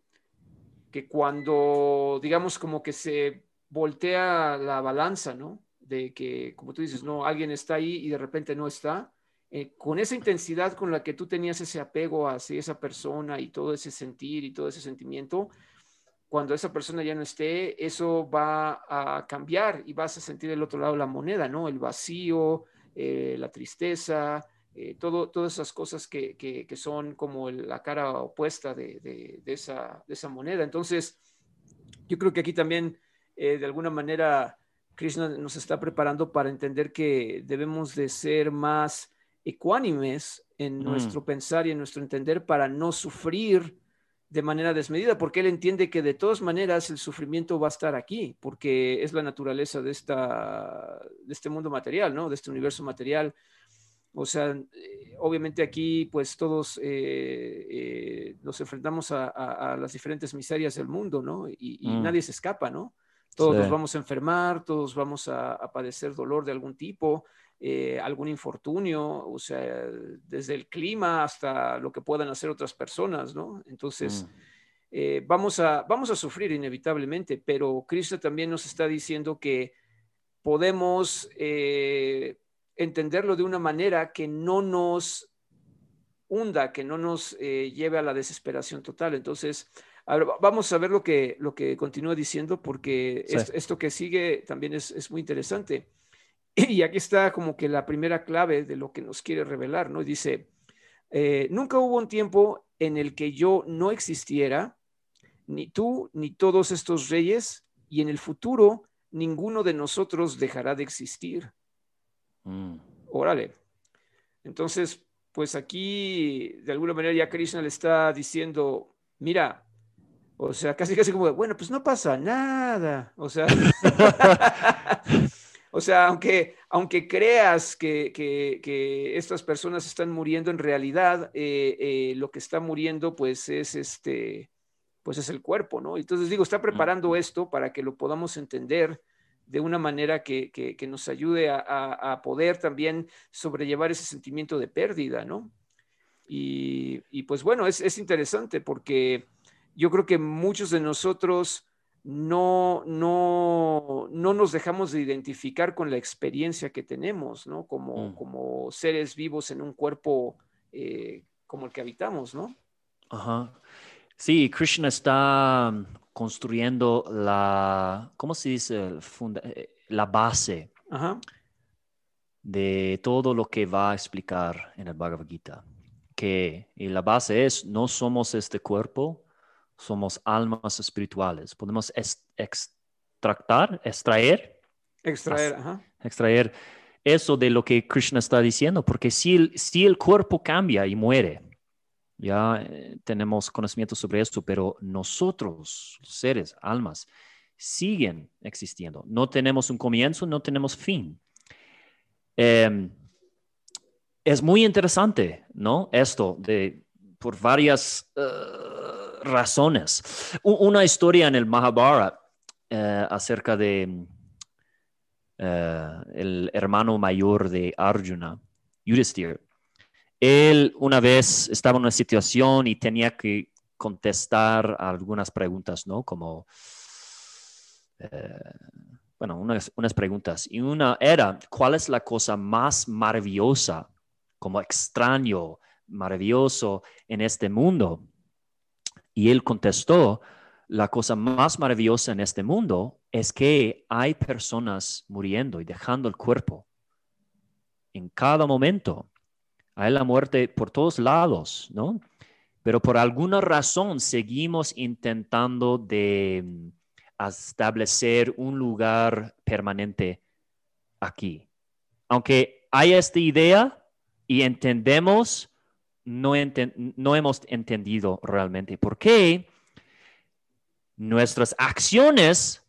Speaker 1: que cuando, digamos, como que se voltea la balanza, ¿no? De que, como tú dices, no, alguien está ahí y de repente no está. Eh, con esa intensidad con la que tú tenías ese apego hacia esa persona y todo ese sentir y todo ese sentimiento, cuando esa persona ya no esté, eso va a cambiar y vas a sentir del otro lado la moneda, ¿no? El vacío, eh, la tristeza, eh, todo, todas esas cosas que, que, son como la cara opuesta de, de, esa, de, esa, moneda. Entonces, yo creo que aquí también, eh, de alguna manera, Krishna nos está preparando para entender que debemos de ser más ecuánimes en mm. nuestro pensar y en nuestro entender para no sufrir de manera desmedida, porque él entiende que de todas maneras el sufrimiento va a estar aquí, porque es la naturaleza de, esta, de este mundo material, ¿no? De este universo material. O sea, eh, obviamente aquí pues todos eh, eh, nos enfrentamos a, las diferentes miserias del mundo, ¿no? Y, mm. nadie se escapa, ¿no? Todos nos vamos a enfermar, todos vamos a, a padecer dolor de algún tipo, eh, algún infortunio, o sea, desde el clima hasta lo que puedan hacer otras personas, ¿no? Entonces, mm. eh, vamos, a, vamos a sufrir inevitablemente, pero Cristo también nos está diciendo que podemos eh, entenderlo de una manera que no nos hunda, que no nos lleve a la desesperación total. Entonces, vamos a ver lo que, lo que continúa diciendo, porque esto, que sigue también es, es muy interesante. Y aquí está como que la primera clave de lo que nos quiere revelar, ¿no? Dice, eh, nunca hubo un tiempo en el que yo no existiera, ni tú, ni todos estos reyes, y en el futuro ninguno de nosotros dejará de existir. Mm. Órale. Entonces, pues aquí de alguna manera ya Krishna le está diciendo, mira, o sea, casi casi como, bueno, pues no pasa nada. O sea, *laughs* *laughs* O sea, aunque, aunque creas que, estas personas están muriendo en realidad, eh, eh, lo que está muriendo pues es este, pues es el cuerpo, ¿no? Entonces digo, está preparando esto para que lo podamos entender de una manera que, nos ayude a, poder también sobrellevar ese sentimiento de pérdida, ¿no? Y, pues bueno, es, es interesante porque yo creo que muchos de nosotros no, no, no nos dejamos de identificar con la experiencia que tenemos, ¿no? Como, mm. como seres vivos en un cuerpo eh, como el que habitamos, ¿no?
Speaker 2: Ajá. Sí, Krishna está mm, construyendo la, ¿cómo se dice? Eh, la base de todo lo que va a explicar en el Bhagavad Gita. Que y la base es, no somos este cuerpo, somos almas espirituales. Podemos extractar, extraer.
Speaker 1: Extraer,
Speaker 2: Extraer eso de lo que Krishna está diciendo, porque si el, si el cuerpo cambia y muere, ya eh, tenemos conocimiento sobre esto, pero nosotros, seres, almas, siguen existiendo. No tenemos un comienzo, no tenemos fin. Em, es muy interesante, ¿no? Esto de por varias eh, razones. una historia en el Mahabharata eh, acerca de eh, el hermano mayor de Arjuna, Yudhisthira. Él una vez estaba en una situación y tenía que contestar algunas preguntas, ¿no? Como, bueno, unas, unas preguntas. Y una era, ¿cuál es la cosa más maravillosa, como extraño, maravilloso en este mundo? Y él contestó, la cosa más maravillosa en este mundo es que hay personas muriendo y dejando el cuerpo. En cada momento hay la muerte por todos lados, ¿no? Pero por alguna razón seguimos intentando de mm, establecer un lugar permanente aquí. Aunque hay esta idea y entendemos, no, no hemos entendido realmente por qué nuestras acciones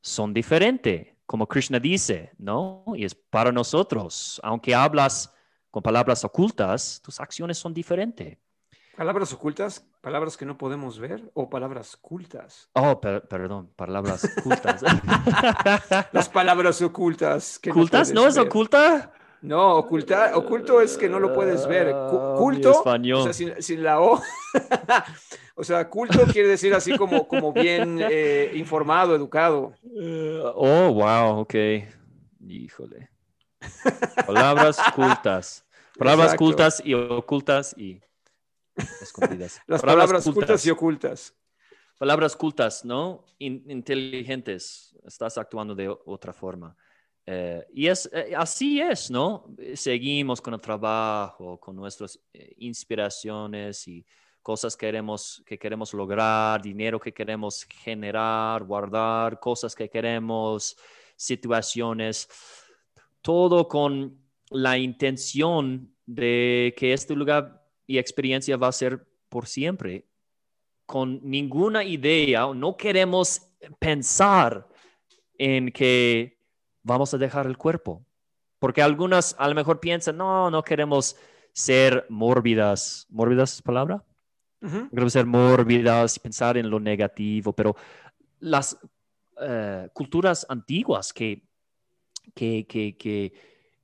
Speaker 2: son diferentes, como Krishna dice, ¿no? Y es para nosotros, aunque hablas con palabras ocultas, tus acciones son diferentes.
Speaker 1: ¿Palabras ocultas? ¿Palabras que no podemos ver o palabras ocultas?
Speaker 2: Oh, perdón, palabras ocultas. *laughs*
Speaker 1: Las palabras ocultas.
Speaker 2: Que ¿Ocultas? ¿No, es oculta?
Speaker 1: No, ocultar, oculto es que no lo puedes ver. Ah, culto, o sea, sin, la O. *laughs* o sea, culto quiere decir así como, como bien eh, informado, educado.
Speaker 2: oh, wow, ok. Híjole. Palabras *laughs* cultas. Palabras cultas y ocultas y escondidas. *laughs*
Speaker 1: Las palabras, cultas. y ocultas.
Speaker 2: Palabras cultas, ¿no? inteligentes. Estás actuando de otra forma. Eh, y es, eh, así es, ¿no? Seguimos con el trabajo, con nuestras eh, inspiraciones y cosas que queremos, que queremos lograr, dinero que queremos generar, guardar, cosas que queremos, situaciones, todo con la intención de que este lugar y experiencia va a ser por siempre, con ninguna idea, no queremos pensar en que vamos a dejar el cuerpo. Porque algunas a lo mejor piensan, no, no queremos ser mórbidas. ¿Mórbidas es palabra? Queremos ser mórbidas y pensar en lo negativo, pero las eh, culturas antiguas que, que, que, que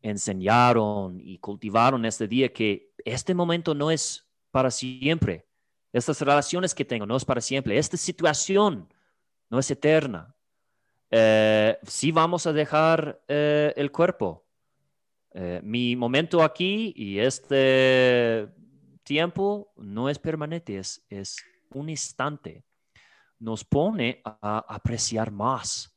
Speaker 2: enseñaron y cultivaron este día que este momento no es para siempre. Estas relaciones que tengo no es para siempre. Esta situación no es eterna eh, sí vamos a dejar eh, el cuerpo. Eh, mi momento aquí y este tiempo no es permanente, es, es un instante. Nos pone a apreciar más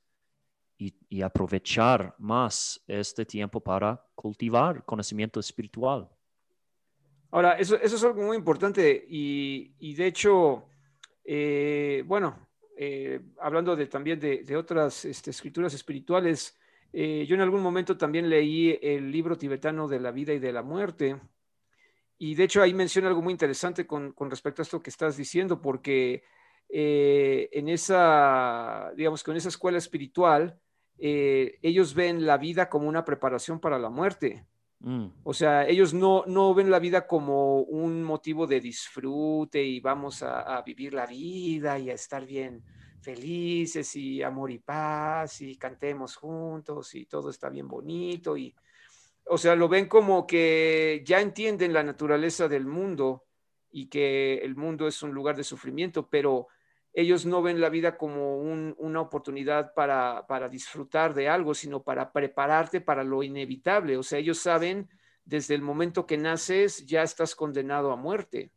Speaker 2: y, aprovechar más este tiempo para cultivar conocimiento espiritual.
Speaker 1: Ahora, eso, eso es algo muy importante y, y de hecho, eh, bueno, eh, hablando de, también de, otras este, escrituras espirituales, eh, yo en algún momento también leí el libro tibetano de la vida y de la muerte. Y de hecho ahí menciona algo muy interesante con, respecto a esto que estás diciendo, porque eh, en esa, digamos, con esa escuela espiritual, ellos ven la vida como una preparación para la muerte. Mm. O sea, ellos no, no ven la vida como un motivo de disfrute y vamos a, vivir la vida y a estar bien felices y amor y paz y cantemos juntos y todo está bien bonito y, o sea, lo ven como que ya entienden la naturaleza del mundo y que el mundo es un lugar de sufrimiento, pero ellos no ven la vida como una oportunidad para, disfrutar de algo, sino para prepararte para lo inevitable. O sea, ellos saben desde el momento que naces ya estás condenado a muerte.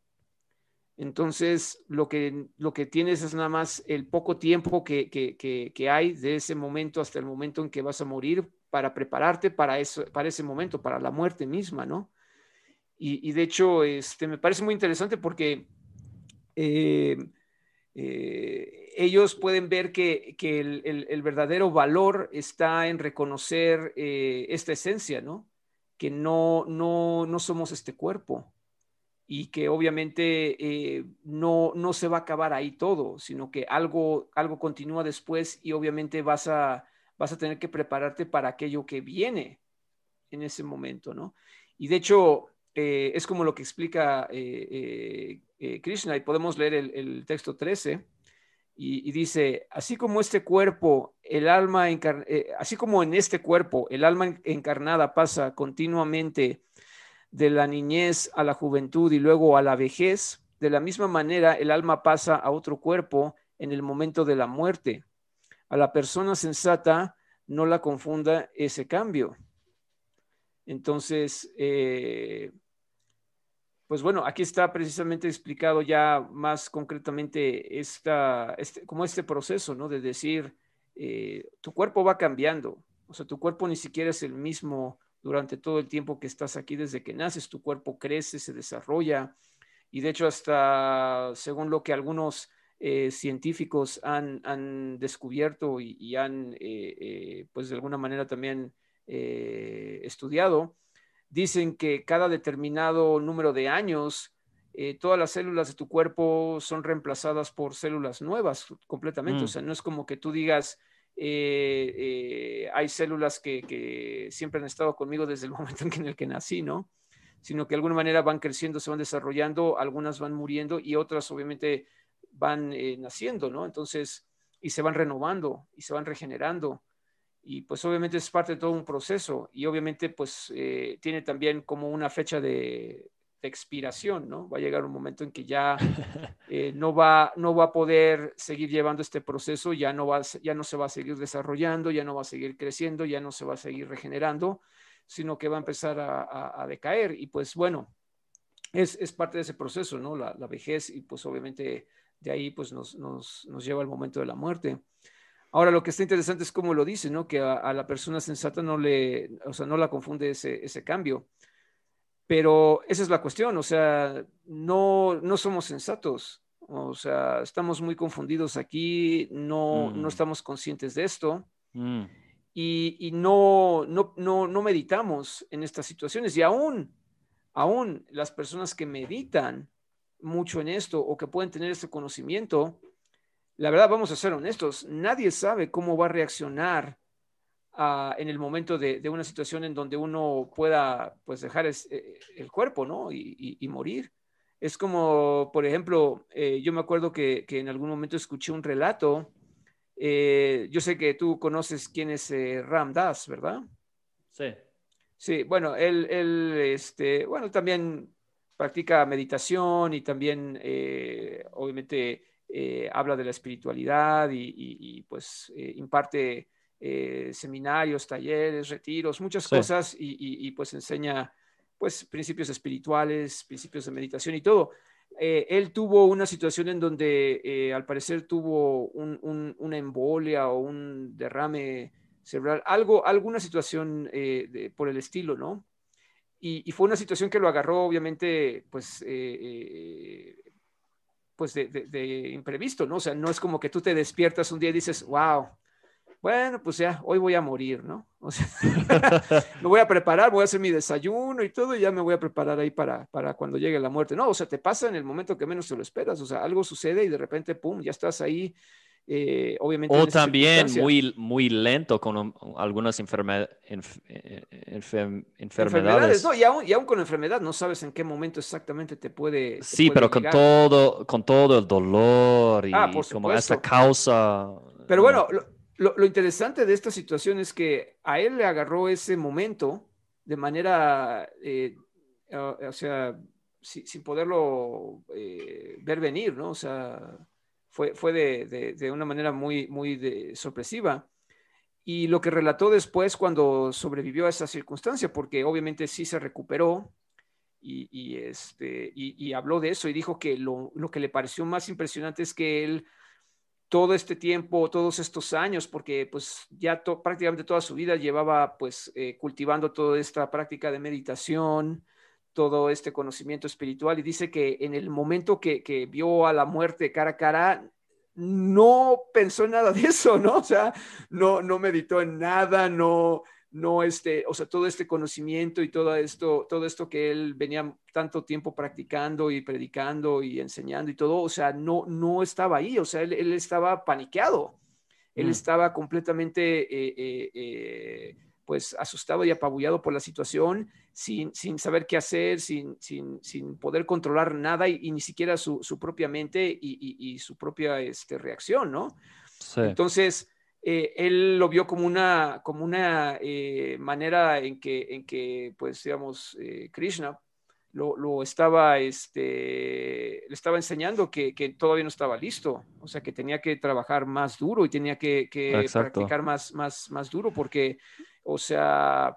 Speaker 1: Entonces, lo que, lo que tienes es nada más el poco tiempo que, hay de ese momento hasta el momento en que vas a morir para prepararte para, eso, para ese momento, para la muerte misma, ¿no? Y, de hecho, este, me parece muy interesante porque eh, eh, ellos pueden ver que, el, verdadero valor está en reconocer eh, esta esencia, ¿no? Que no, no, no somos este cuerpo y que obviamente eh, no, no se va a acabar ahí todo, sino que algo, algo continúa después y obviamente vas a, vas a tener que prepararte para aquello que viene. en ese momento, ¿no? Y de hecho, eh, es como lo que explica eh, eh, Krishna, y podemos leer el, texto 13, y, dice, así como este cuerpo, el alma, así como en este cuerpo, el alma encarnada pasa continuamente de la niñez a la juventud y luego a la vejez, de la misma manera el alma pasa a otro cuerpo en el momento de la muerte. A la persona sensata no la confunda ese cambio. Entonces, pues bueno, aquí está precisamente explicado ya más concretamente esta, este, como este proceso, ¿no? De decir, eh, tu cuerpo va cambiando, o sea, tu cuerpo ni siquiera es el mismo durante todo el tiempo que estás aquí desde que naces, tu cuerpo crece, se desarrolla, y de hecho hasta según lo que algunos eh, científicos han, descubierto y, han, pues de alguna manera también estudiado, dicen que cada determinado número de años, eh, todas las células de tu cuerpo son reemplazadas por células nuevas completamente. O mm. sea, no es como que tú digas, eh, eh, hay células que, siempre han estado conmigo desde el *laughs* momento en el que nací, ¿no? Sino que de alguna manera van creciendo, se van desarrollando, algunas van muriendo y otras obviamente van naciendo, ¿no? Entonces, y se van renovando y se van regenerando y pues obviamente es parte de todo un proceso y obviamente pues eh, tiene también como una fecha de, expiración, ¿no? Va a llegar un momento en que ya *laughs* eh, no, va, no va a poder seguir llevando este proceso, ya no, va, ya no se va a seguir desarrollando, ya no va a seguir creciendo, ya no se va a seguir regenerando, sino que va a empezar a, decaer y pues bueno, es, es, parte de ese proceso, ¿no? La, la, vejez y pues obviamente de ahí pues nos, nos, nos lleva al momento de la muerte. Ahora, lo que está interesante es cómo lo dice, ¿no? Que a, la persona sensata no le, o sea, no la confunde ese, ese, cambio. Pero esa es la cuestión, o sea, no, no somos sensatos, o sea, estamos muy confundidos aquí, no, no mm. estamos conscientes de esto mm. y, y no, no, no, no, meditamos en estas situaciones. Y aún, aún las personas que meditan mucho en esto o que pueden tener este conocimiento, la verdad, vamos a ser honestos, nadie sabe cómo va a reaccionar ah, en el momento de, una situación en donde uno pueda pues dejar eh, el cuerpo, ¿no? Y, morir. Es como, por ejemplo, eh, yo me acuerdo que, en algún momento escuché un relato. Eh, yo sé que tú conoces quién es Ram Das, ¿verdad?
Speaker 2: Sí.
Speaker 1: Sí, bueno, él, él este, bueno, también practica meditación y también, obviamente, eh, habla de la espiritualidad y, pues eh, imparte eh, seminarios, talleres, retiros, muchas cosas y, pues enseña pues principios espirituales, principios de meditación y todo. él tuvo una situación en donde al parecer tuvo una embolia o un derrame cerebral, algo, alguna situación por el estilo, ¿no? Y, fue una situación que lo agarró, obviamente, pues pues de, imprevisto, ¿no? O sea, no es como que tú te despiertas un día y dices, wow, bueno, pues ya, hoy voy a morir, ¿no? O sea, *laughs* me voy a preparar, voy a hacer mi desayuno y todo, y ya me voy a preparar ahí para, para cuando llegue la muerte. No, o sea, te pasa en el momento que menos te lo esperas, o sea, algo sucede y de repente, pum, ya estás ahí. Eh, obviamente.
Speaker 2: O también muy, muy lento con algunas enfermedades. enfermedades.
Speaker 1: No, y aún, y aún, con enfermedad no sabes en qué momento exactamente te puede.
Speaker 2: sí, pero con todo, con todo el dolor y ah, como esa causa.
Speaker 1: Pero bueno, lo, interesante de esta situación es que a él le agarró ese momento de manera, eh, o sea, sin poderlo eh, ver venir, ¿no? O sea, fue, fue de, de, una manera muy, muy sorpresiva. Y lo que relató después cuando sobrevivió a esa circunstancia, porque obviamente sí se recuperó y, y este, y, habló de eso y dijo que lo, lo que le pareció más impresionante es que él todo este tiempo, todos estos años, porque pues ya prácticamente toda su vida llevaba pues eh, cultivando toda esta práctica de meditación, todo este conocimiento espiritual y dice que en el momento que, que vio a la muerte cara a cara, no pensó en nada de eso, ¿no? O sea, no, no meditó en nada, no, no este, o sea, todo este conocimiento y todo esto, todo esto que él venía tanto tiempo practicando y predicando y enseñando y todo, o sea, no, no estaba ahí, o sea, él, estaba paniqueado, él mm. estaba completamente, eh, eh, eh, pues asustado y apabullado por la situación, sin, sin saber qué hacer, sin, sin, sin poder controlar nada y, ni siquiera su, su, propia mente y, y, su propia este, reacción, ¿no? Sí. Entonces, eh, él lo vio como una, como una eh, manera en que, en que, pues, digamos, eh, Krishna lo, lo, estaba, este, le estaba enseñando que, que, todavía no estaba listo, o sea, que tenía que trabajar más duro y tenía que, que practicar más, más, más duro porque o sea,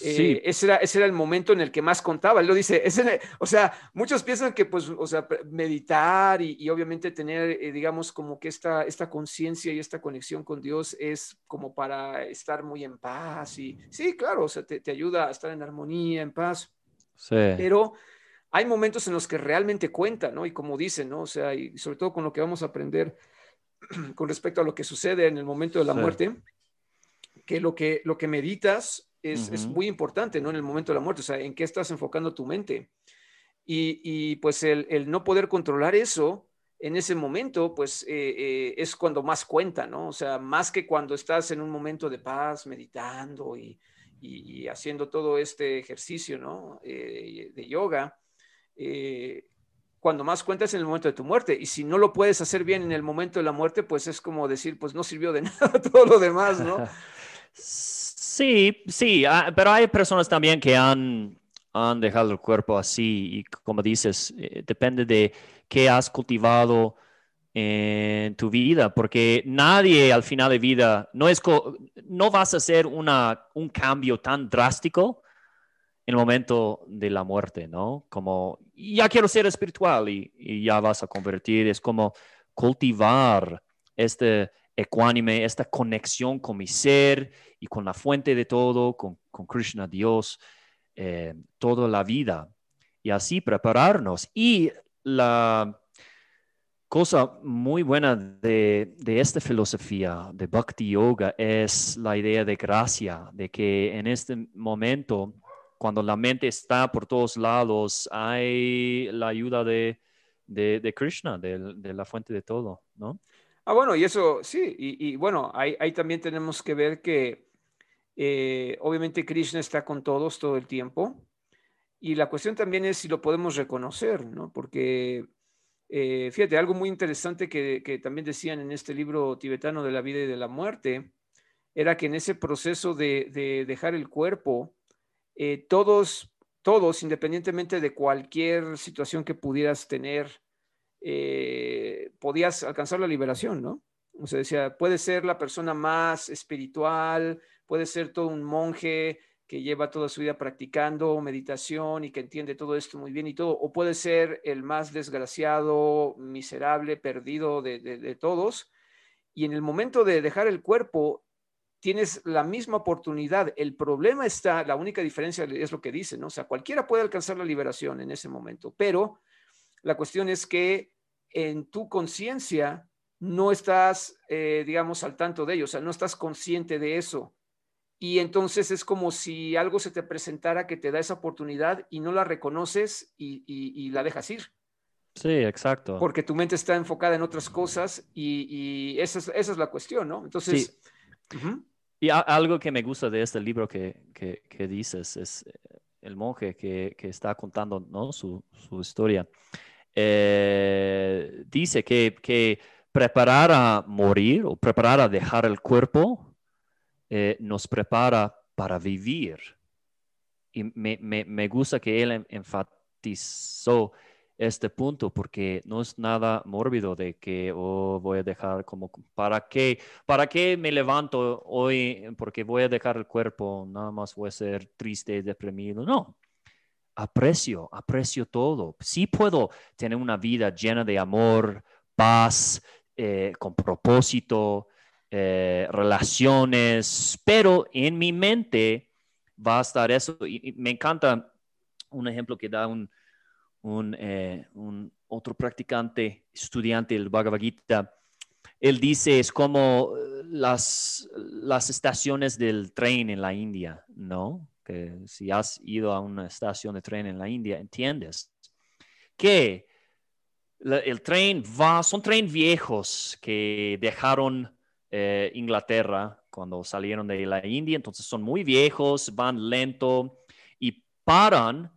Speaker 1: eh, ese, era, ese, era, el momento en el que más contaba. Él lo dice, ese, o sea, muchos piensan que, pues, o sea, meditar y, obviamente tener, eh, digamos, como que esta, esta conciencia y esta conexión con Dios es como para estar muy en paz. Y sí, claro, o sea, te, te ayuda a estar en armonía, en paz. Sí. Pero hay momentos en los que realmente cuenta, ¿no? Y como dicen, ¿no? O sea, y sobre todo con lo que vamos a aprender *clears throat* con respecto a lo que sucede en el momento de la sí. muerte que lo que, lo que meditas es, es, muy importante, ¿no? En el momento de la muerte, o sea, en qué estás enfocando tu mente. Y, y pues el, el, no poder controlar eso en ese momento, pues eh, eh, es cuando más cuenta, ¿no? O sea, más que cuando estás en un momento de paz, meditando y, y, haciendo todo este ejercicio, ¿no? Eh, de yoga, cuando más cuentas en el momento de tu muerte. Y si no lo puedes hacer bien en el momento de la muerte, pues es como decir, pues no sirvió de *laughs* nada todo lo demás, ¿no? *laughs*
Speaker 2: Sí, sí, ah, pero hay personas también que han, han dejado el cuerpo así y como dices, eh, depende de qué has cultivado en tu vida, porque nadie al final de vida, no, es no vas a hacer una, un cambio tan drástico en el momento de la muerte, ¿no? Como, ya quiero ser espiritual y, y ya vas a convertir, es como cultivar este ecuánime, esta conexión con mi ser y con la fuente de todo, con, con Krishna, Dios, eh, toda la vida. Y así prepararnos. Y la cosa muy buena de, de, esta filosofía de Bhakti Yoga es la idea de gracia, de que en este momento, cuando la mente está por todos lados, hay la ayuda de, de, Krishna, de, la fuente de todo, ¿no?
Speaker 1: Ah, bueno, y eso sí, y, bueno, ahí, también tenemos que ver que eh, obviamente Krishna está con todos todo el tiempo. Y la cuestión también es si lo podemos reconocer, ¿no? Porque, eh, fíjate, algo muy interesante que, que, también decían en este libro tibetano de la vida y de la muerte, era que en ese proceso de, de dejar el cuerpo, eh, todos, todos, independientemente de cualquier situación que pudieras tener, podías alcanzar la liberación, ¿no? O sea, decía, puede ser la persona más espiritual, puede ser todo un monje que lleva toda su vida practicando meditación y que entiende todo esto muy bien y todo, o puede ser el más desgraciado, miserable, perdido de, todos. Y en el momento de dejar el cuerpo, tienes la misma oportunidad. El problema está, la única diferencia es lo que dice, ¿no? O sea, cualquiera puede alcanzar la liberación en ese momento, pero la cuestión es que en tu conciencia no estás, eh, digamos, al tanto de ello, o sea, no estás consciente de eso. Y entonces es como si algo se te presentara que te da esa oportunidad y no la reconoces y, y, y la dejas ir.
Speaker 2: Sí, exacto.
Speaker 1: Porque tu mente está enfocada en otras cosas y, y esa, es, esa, es, la cuestión, ¿no? Entonces...
Speaker 2: Sí. Uh -huh. Y a, algo que me gusta de este libro que, que, que dices es eh, el monje que, que está contando ¿no? su, su historia eh, dice que, que, preparar a morir o preparar a dejar el cuerpo eh, nos prepara para vivir. Y me, me, me gusta que él enfatizó este punto porque no es nada mórbido de que oh, voy a dejar como para qué para qué me levanto hoy porque voy a dejar el cuerpo nada más voy a ser triste deprimido no aprecio, aprecio todo. Sí puedo tener una vida llena de amor, paz, eh, con propósito, eh, relaciones, pero en mi mente va a estar eso. Y, me encanta un ejemplo que da un, un, eh, otro practicante, estudiante del Bhagavad Gita. Él dice, es como las, las estaciones del tren en la India, ¿no? que si has ido a una estación de tren en la India, entiendes que el tren va, son tren viejos que dejaron eh, Inglaterra cuando salieron de la India, entonces son muy viejos, van lento y paran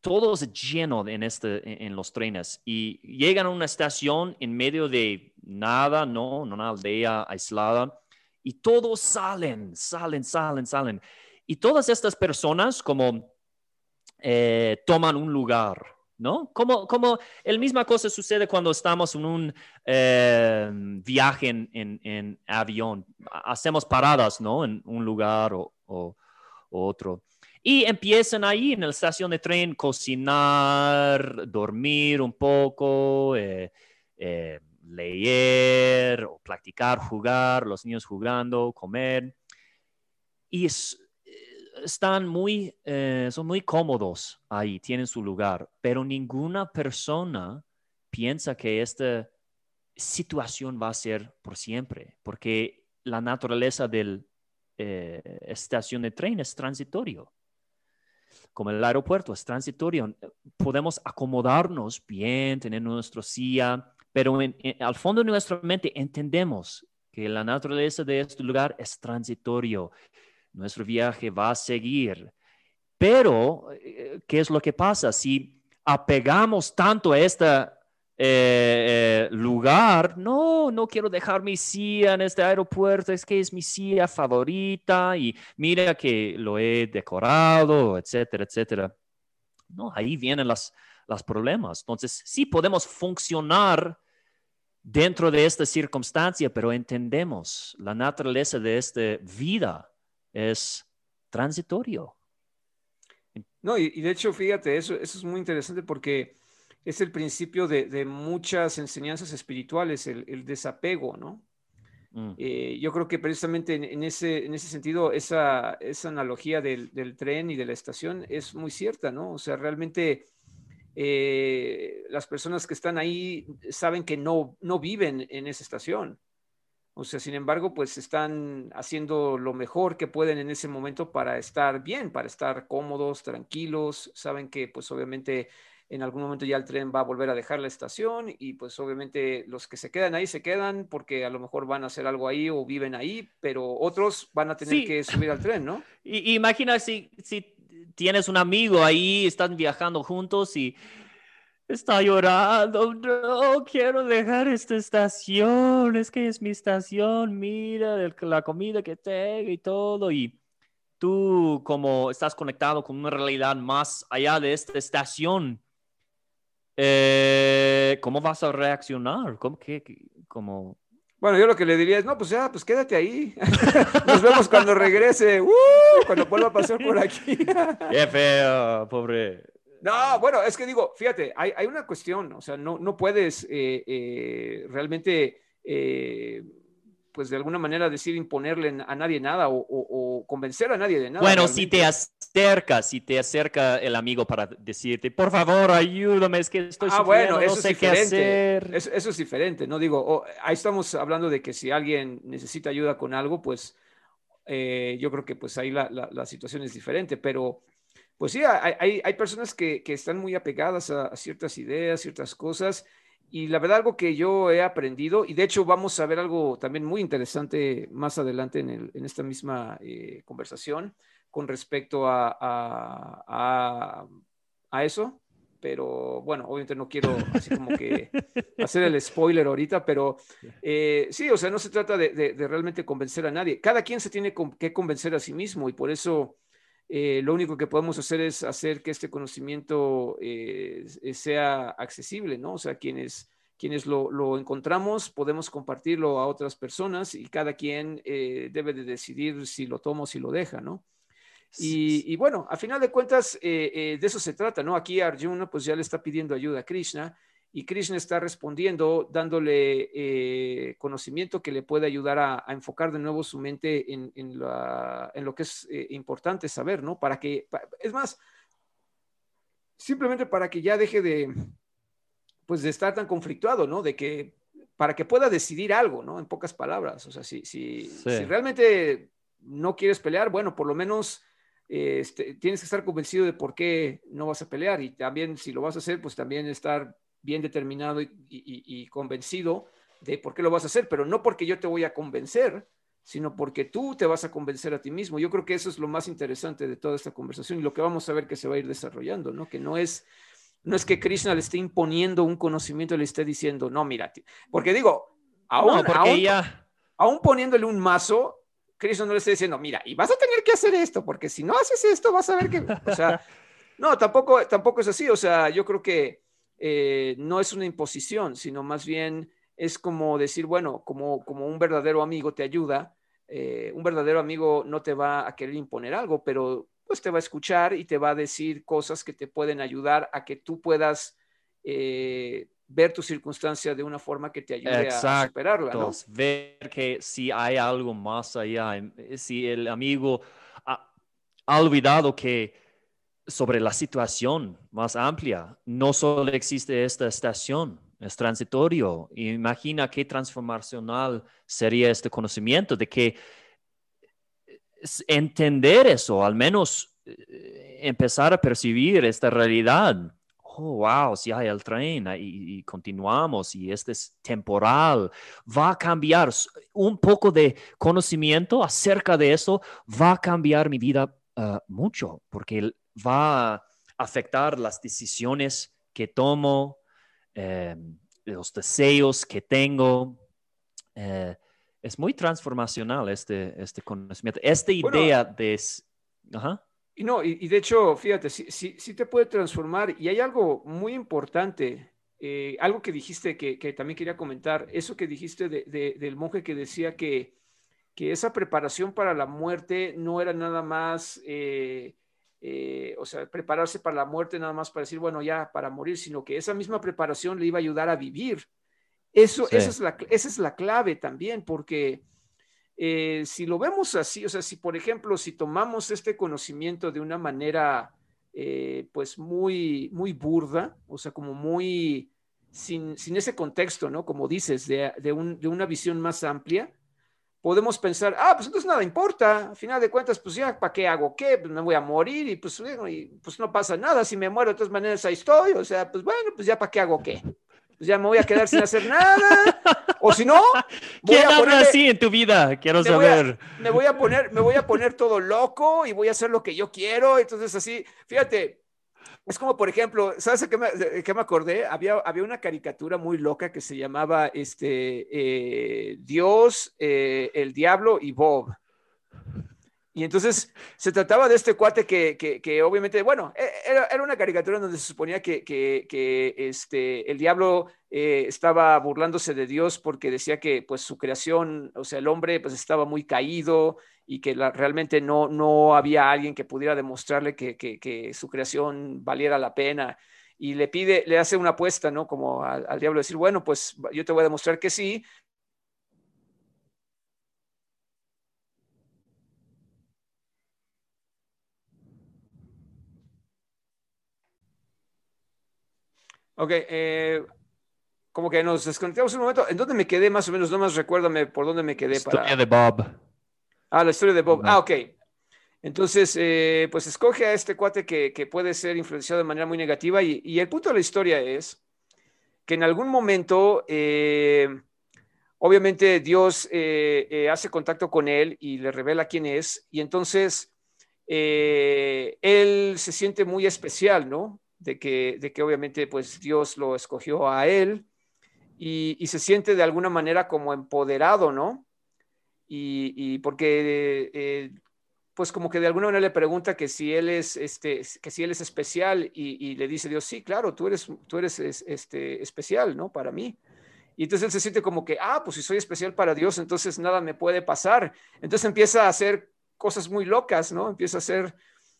Speaker 2: todos llenos en, este, en los trenes y llegan a una estación en medio de nada, no, no una aldea aislada y todos salen, salen, salen, salen. Y todas estas personas como eh, toman un lugar, ¿no? Como, como el misma cosa sucede cuando estamos en un eh, viaje en, avión. Hacemos paradas, ¿no? En un lugar o, otro. Y empiezan ahí en la estación de tren cocinar, dormir un poco, eh, leer o practicar, jugar, los niños jugando, comer. Y están muy, eh, son muy cómodos ahí, tienen su lugar, pero ninguna persona piensa que esta situación va a ser por siempre, porque la naturaleza de la eh, estación de tren es transitorio. Como el aeropuerto es transitorio, podemos acomodarnos bien, tener nuestro silla, pero al fondo de nuestra mente entendemos que la naturaleza de este lugar es transitorio nuestro viaje va a seguir. Pero, eh, ¿qué es lo que pasa? Si apegamos tanto a este eh, eh, lugar, no, no quiero dejar mi silla en este aeropuerto, es que es mi silla favorita y mira que lo he decorado, etcétera, etcétera. No, ahí vienen los problemas. Entonces, sí podemos funcionar dentro de esta circunstancia, pero entendemos la naturaleza de esta vida es transitorio.
Speaker 1: No, y, de hecho, fíjate, eso, eso es muy interesante porque es el principio de, muchas enseñanzas espirituales, el, desapego, ¿no? Mm. Eh, yo creo que precisamente en, ese, en ese sentido, esa, esa analogía del, tren y de la estación es muy cierta, ¿no? O sea, realmente eh, las personas que están ahí saben que no, no viven en esa estación. O sea, sin embargo, pues están haciendo lo mejor que pueden en ese momento para estar bien, para estar cómodos, tranquilos. Saben que pues obviamente en algún momento ya el tren va a volver a dejar la estación y pues obviamente los que se quedan ahí se quedan porque a lo mejor van a hacer algo ahí o viven ahí, pero otros van a tener que subir al tren, ¿no?
Speaker 2: Y, imagina si, si tienes un amigo ahí, están viajando juntos y Está llorando, no quiero dejar esta estación, es que es mi estación, mira la comida que tengo y todo. Y tú como estás conectado con una realidad más allá de esta estación, eh, ¿cómo vas a reaccionar? ¿Cómo que, como...
Speaker 1: Bueno, yo lo que le diría es, no, pues ya, pues quédate ahí. *laughs* Nos vemos cuando regrese, ¡Uh! cuando vuelva a pasar por aquí.
Speaker 2: Qué feo, pobre
Speaker 1: no, bueno, es que digo, fíjate, hay, una cuestión, o sea, no, no puedes eh, eh, realmente, eh, pues de alguna manera decir imponerle a nadie nada o, convencer a nadie de nada.
Speaker 2: Bueno, si te acercas, si te acerca el amigo para decirte, por favor, ayúdame, es que estoy ah, bueno, eso no sé es qué hacer.
Speaker 1: Eso, es diferente, ¿no? Digo, ahí estamos hablando de que si alguien necesita ayuda con algo, pues yo creo que pues ahí la, la situación es diferente, pero pues sí, hay, personas que, están muy apegadas a, ciertas ideas, ciertas cosas, y la verdad algo que yo he aprendido, y de hecho vamos a ver algo también muy interesante más adelante en, esta misma eh, conversación con respecto a, a, eso, pero bueno, obviamente no quiero así como que hacer el spoiler ahorita, pero eh, sí, o sea, no se trata de, de, realmente convencer a nadie. Cada quien se tiene que convencer a sí mismo y por eso eh, lo único que podemos hacer es hacer que este conocimiento eh, sea accesible, ¿no? O sea, quienes, quienes lo, encontramos podemos compartirlo a otras personas y cada quien eh, debe de decidir si lo toma o si lo deja, ¿no? Y, bueno, a final de cuentas, de eso se trata, ¿no? Aquí Arjuna pues ya le está pidiendo ayuda a Krishna y Krishna está respondiendo dándole eh, conocimiento que le puede ayudar a, enfocar de nuevo su mente en, lo que es eh, importante saber, ¿no? Para que, es más, simplemente para que ya deje de, pues, de estar tan conflictuado, ¿no? De que, para que pueda decidir algo, ¿no? En pocas palabras, o sea, si, si, si realmente no quieres pelear, bueno, por lo menos... Este, tienes que estar convencido de por qué no vas a pelear y también si lo vas a hacer, pues también estar bien determinado y, convencido de por qué lo vas a hacer, pero no porque yo te voy a convencer, sino porque tú te vas a convencer a ti mismo. Yo creo que eso es lo más interesante de toda esta conversación y lo que vamos a ver que se va a ir desarrollando, ¿no? Que no es, no es que Krishna le esté imponiendo un conocimiento, le esté diciendo, no, mira, porque digo, aún, aún, poniéndole un mazo, Krishna no le está diciendo, mira, y vas a tener que hacer esto, porque si no haces esto, vas a ver que, o sea, *laughs* no, tampoco, tampoco es así, o sea, yo creo que eh, no es una imposición, sino más bien es como decir, bueno, como, como un verdadero amigo te ayuda, eh, un verdadero amigo no te va a querer imponer algo, pero pues te va a escuchar y te va a decir cosas que te pueden ayudar a que tú puedas eh, ver tu circunstancia de una forma que te ayude a superarla. ¿no?
Speaker 2: Ver que si hay algo más allá, si el amigo ha, ha olvidado que sobre la situación más amplia, no solo existe esta estación, es transitorio. Imagina qué transformacional sería este conocimiento de que entender eso, al menos eh, empezar a percibir esta realidad. Oh, wow, si hay el tren y, continuamos y este es temporal, va a cambiar un poco de conocimiento acerca de eso, va a cambiar mi vida ah, mucho porque va a afectar las decisiones que tomo, eh, los deseos que tengo. Eh, es muy transformacional este, este conocimiento. Esta idea de...
Speaker 1: Y no, y, de hecho, fíjate, sí, sí, te puede transformar. Y hay algo muy importante, eh, algo que dijiste que, también quería comentar, eso que dijiste del monje que decía que, que, esa preparación para la muerte no era nada más eh, o sea, prepararse para la muerte nada más para decir, bueno, ya para morir, sino que esa misma preparación le iba a ayudar a vivir. Eso, esa, es la, esa es la clave también, porque eh, si lo vemos así, o sea, si por ejemplo, si tomamos este conocimiento de una manera, eh, pues muy, muy burda, o sea, como muy, sin, sin ese contexto, ¿no? Como dices, de, de, un, de una visión más amplia, podemos pensar, ah, pues entonces nada importa, al final de cuentas, pues ya, ¿para qué hago qué? Pues me voy a morir y pues, y, pues no pasa nada, si me muero de todas maneras ahí estoy, o sea, pues bueno, pues ya, ¿para qué hago qué? Pues ya me voy a quedar sin hacer nada, o si no...
Speaker 2: Voy ¿Quién habla así en tu vida? Quiero saber.
Speaker 1: me, voy a poner, me voy a poner todo loco y voy a hacer lo que yo quiero, entonces así, fíjate, es como, por ejemplo, ¿sabes qué me, acordé? Había, había una caricatura muy loca que se llamaba este, eh, Dios, eh, el Diablo y Bob. Y entonces se trataba de este cuate que, que, obviamente, bueno, e, era, era, una caricatura donde se suponía que, que este, el diablo eh, estaba burlándose de Dios porque decía que pues su creación, o sea, el hombre pues estaba muy caído y que realmente no, no había alguien que pudiera demostrarle que, que, su creación valiera la pena. Y le pide, le hace una apuesta, ¿no? Como al, al diablo decir, bueno, pues yo te voy a demostrar que sí, Ok, eh, como que nos desconectamos un momento. ¿En dónde me quedé más o menos? No más recuérdame por dónde me quedé.
Speaker 2: Historia de Bob.
Speaker 1: Ah, la historia de Bob. Ah, ok. Entonces, eh, pues escoge a este cuate que, que, puede ser influenciado de manera muy negativa y, y, el punto de la historia es que en algún momento, eh, obviamente Dios hace contacto con él y le revela quién es y entonces él se siente muy especial, ¿no? de que, de que obviamente pues Dios lo escogió a él y, se siente de alguna manera como empoderado, ¿no? Y, porque eh, pues como que de alguna manera le pregunta que si él es, este, que si él es especial y, le dice Dios, sí, claro, tú eres, tú eres este, especial, ¿no? Para mí. Y entonces él se siente como que, ah, pues si soy especial para Dios, entonces nada me puede pasar. Entonces empieza a hacer cosas muy locas, ¿no? Empieza a hacer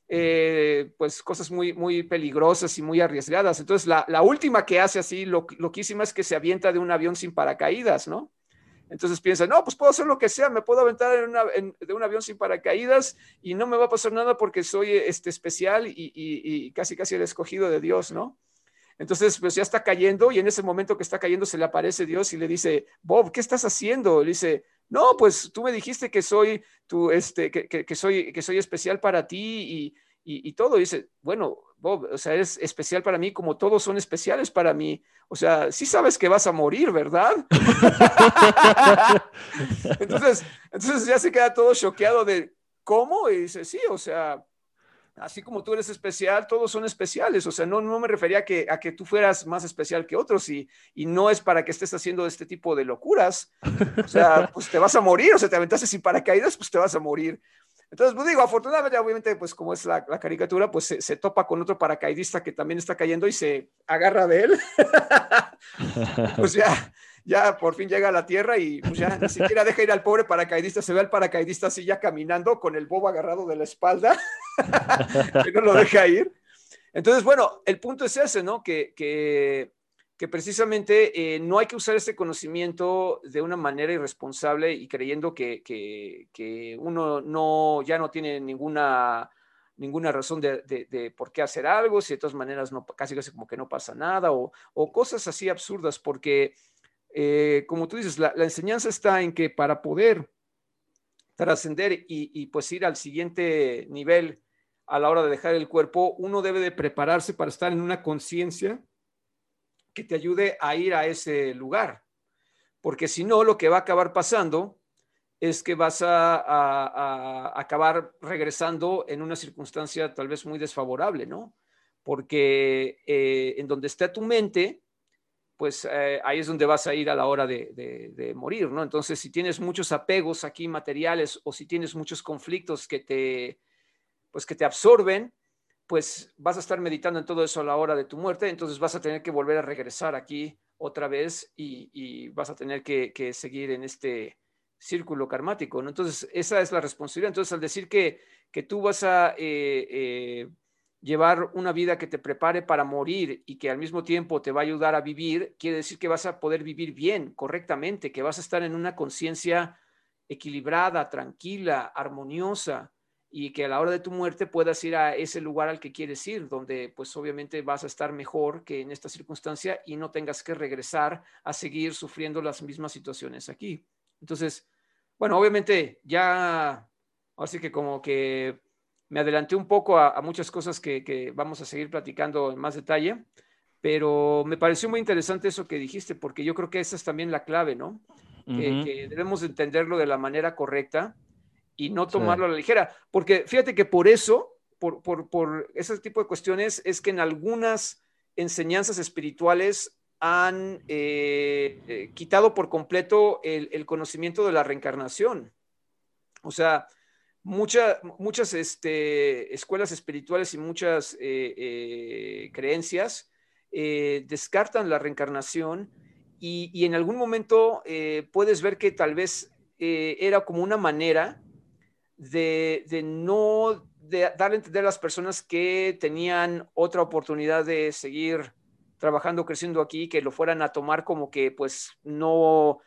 Speaker 1: eh, pues cosas muy, muy peligrosas y muy arriesgadas. Entonces, la, última que hace así, lo, loquísima, es que se avienta de un avión sin paracaídas, ¿no? Entonces piensa, no, pues puedo hacer lo que sea, me puedo aventar de un avión sin paracaídas y no me va a pasar nada porque soy este, especial y, casi casi el escogido de Dios, ¿no? Entonces, pues ya está cayendo y en ese momento que está cayendo se le aparece Dios y le dice, Bob, ¿qué estás haciendo? Le dice, no, pues tú me dijiste que soy, tu, este, que, soy, que soy especial para ti y, y, y todo. dice, bueno, Bob, o sea, es especial para mí como todos son especiales para mí. O sea, sí sabes que vas a morir, ¿verdad? *laughs* entonces, entonces ya se queda todo choqueado de, ¿cómo? Y dice, sí, o sea, así como tú eres especial, todos son especiales. O sea, no, no me refería a que, a que tú fueras más especial que otros y, y no es para que estés haciendo este tipo de locuras. O sea, pues te vas a morir, o sea, te aventaste sin paracaídas, pues te vas a morir. Entonces, pues digo, afortunadamente, obviamente, pues como es la, caricatura, pues se, topa con otro paracaidista que también está cayendo y se agarra de él. *laughs* pues ya, ya por fin llega a la tierra y pues ya ni siquiera deja ir al pobre paracaidista, se ve al paracaidista así ya caminando con el bobo agarrado de la espalda, *laughs* que no lo deja ir. Entonces, bueno, el punto es ese, ¿no? Que, que que precisamente eh, no hay que usar este conocimiento de una manera irresponsable y creyendo que, que, uno no, ya no tiene ninguna, ninguna razón de, de, por qué hacer algo, si de todas maneras no, casi casi como que no pasa nada o, o cosas así absurdas, porque eh, como tú dices, la, la, enseñanza está en que para poder trascender y, y pues ir al siguiente nivel a la hora de dejar el cuerpo, uno debe de prepararse para estar en una conciencia que te ayude a ir a ese lugar. Porque si no, lo que va a acabar pasando es que vas a, acabar regresando en una circunstancia tal vez muy desfavorable, ¿no? Porque eh, en donde está tu mente, pues eh, ahí es donde vas a ir a la hora de, de, morir, ¿no? Entonces, si tienes muchos apegos aquí materiales o si tienes muchos conflictos que te, pues que te absorben, pues vas a estar meditando en todo eso a la hora de tu muerte, entonces vas a tener que volver a regresar aquí otra vez y, vas a tener que, seguir en este círculo karmático. Entonces, esa es la responsabilidad. Entonces, al decir que, que tú vas a eh, eh, llevar una vida que te prepare para morir y que al mismo tiempo te va a ayudar a vivir, quiere decir que vas a poder vivir bien, correctamente, que vas a estar en una conciencia equilibrada, tranquila, armoniosa, y que a la hora de tu muerte puedas ir a ese lugar al que quieres ir, donde pues obviamente vas a estar mejor que en esta circunstancia y no tengas que regresar a seguir sufriendo las mismas situaciones aquí. Entonces, bueno, obviamente ya, así que como que me adelanté un poco a, muchas cosas que, vamos a seguir platicando en más detalle, pero me pareció muy interesante eso que dijiste, porque yo creo que esa es también la clave, ¿no? que debemos entenderlo de la manera correcta y no tomarlo a la ligera. Porque fíjate que por eso, por, por, por, ese tipo de cuestiones, es que en algunas enseñanzas espirituales han eh, eh, quitado por completo el, conocimiento de la reencarnación. O sea, muchas este, escuelas espirituales y muchas eh, creencias descartan la reencarnación y, y en algún momento puedes ver que tal vez era como una manera de, no de darle a entender a las personas que tenían otra oportunidad de seguir trabajando, creciendo aquí, que lo fueran a tomar como que pues no,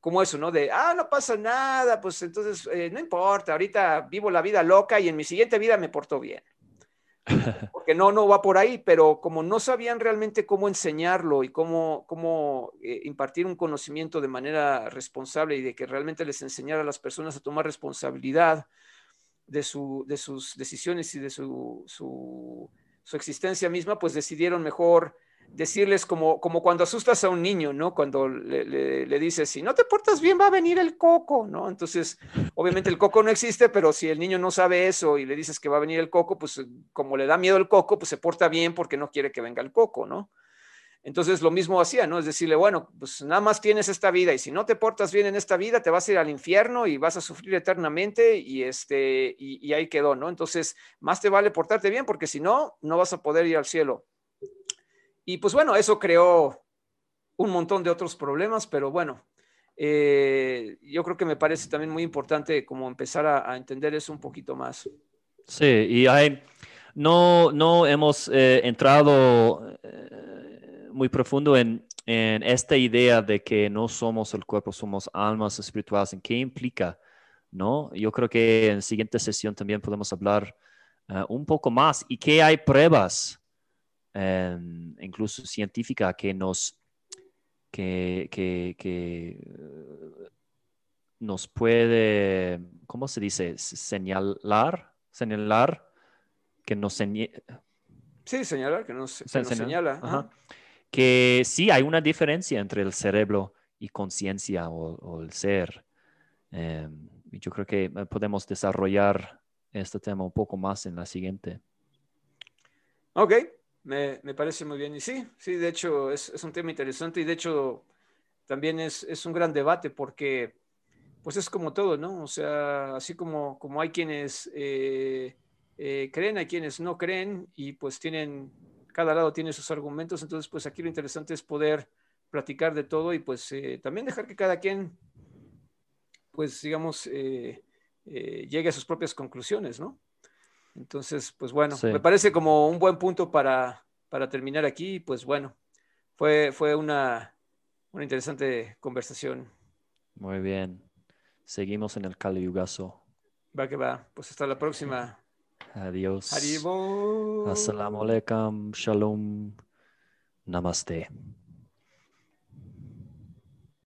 Speaker 1: como eso, ¿no? De, ah, no pasa nada, pues entonces eh, no importa, ahorita vivo la vida loca y en mi siguiente vida me porto bien. *laughs* Porque no, no va por ahí, pero como no sabían realmente cómo enseñarlo y cómo, cómo eh, impartir un conocimiento de manera responsable y de que realmente les enseñara a las personas a tomar responsabilidad de, su, de sus decisiones y de su, su, su existencia misma, pues decidieron mejor decirles como, como cuando asustas a un niño, ¿no? Cuando le, le, dices, si no te portas bien, va a venir el coco, ¿no? Entonces, obviamente el coco no existe, pero si el niño no sabe eso y le dices que va a venir el coco, pues como le da miedo el coco, pues se porta bien porque no quiere que venga el coco, ¿no? Entonces lo mismo hacía, ¿no? Es decirle, bueno, pues nada más tienes esta vida y si no te portas bien en esta vida, te vas a ir al infierno y vas a sufrir eternamente y, este, y, y ahí quedó, ¿no? Entonces, más te vale portarte bien porque si no, no vas a poder ir al cielo. Y pues bueno, eso creó un montón de otros problemas, pero bueno, eh, yo creo que me parece también muy importante como empezar a, entender eso un poquito más.
Speaker 2: Sí, y hay, no, no hemos eh, entrado eh, muy profundo en, en, esta idea de que no somos el cuerpo, somos almas espirituales, en qué implica, ¿no? Yo creo que en siguiente sesión también podemos hablar un poco más y que hay pruebas Em, incluso científica que nos, que, que, nos puede, ¿cómo se dice? Señalar, señalar que nos señala.
Speaker 1: Sí, señalar, que nos, que nos señala.
Speaker 2: Ajá. Que sí hay una diferencia entre el cerebro y conciencia o, o, el ser. Eh, yo creo que eh, podemos desarrollar este tema un poco más en la siguiente.
Speaker 1: Ok, me, parece muy bien. Y sí, sí, de hecho es, es un tema interesante y de hecho también es, es, un gran debate porque pues es como todo, ¿no? O sea, así como, como hay quienes eh, eh, creen, hay quienes no creen y pues tienen, cada lado tiene sus argumentos, entonces pues aquí lo interesante es poder platicar de todo y pues eh, también dejar que cada quien pues digamos eh, eh, llegue a sus propias conclusiones, ¿no? Entonces, pues bueno, sí. me parece como un buen punto para, para terminar aquí, pues bueno, fue, fue una, una interesante conversación.
Speaker 2: Muy bien. Seguimos en el Kali Yugaso.
Speaker 1: Va que va. Pues hasta la próxima.
Speaker 2: Adiós.
Speaker 1: Haribo.
Speaker 2: Assalamu alaikum. Shalom. Namaste.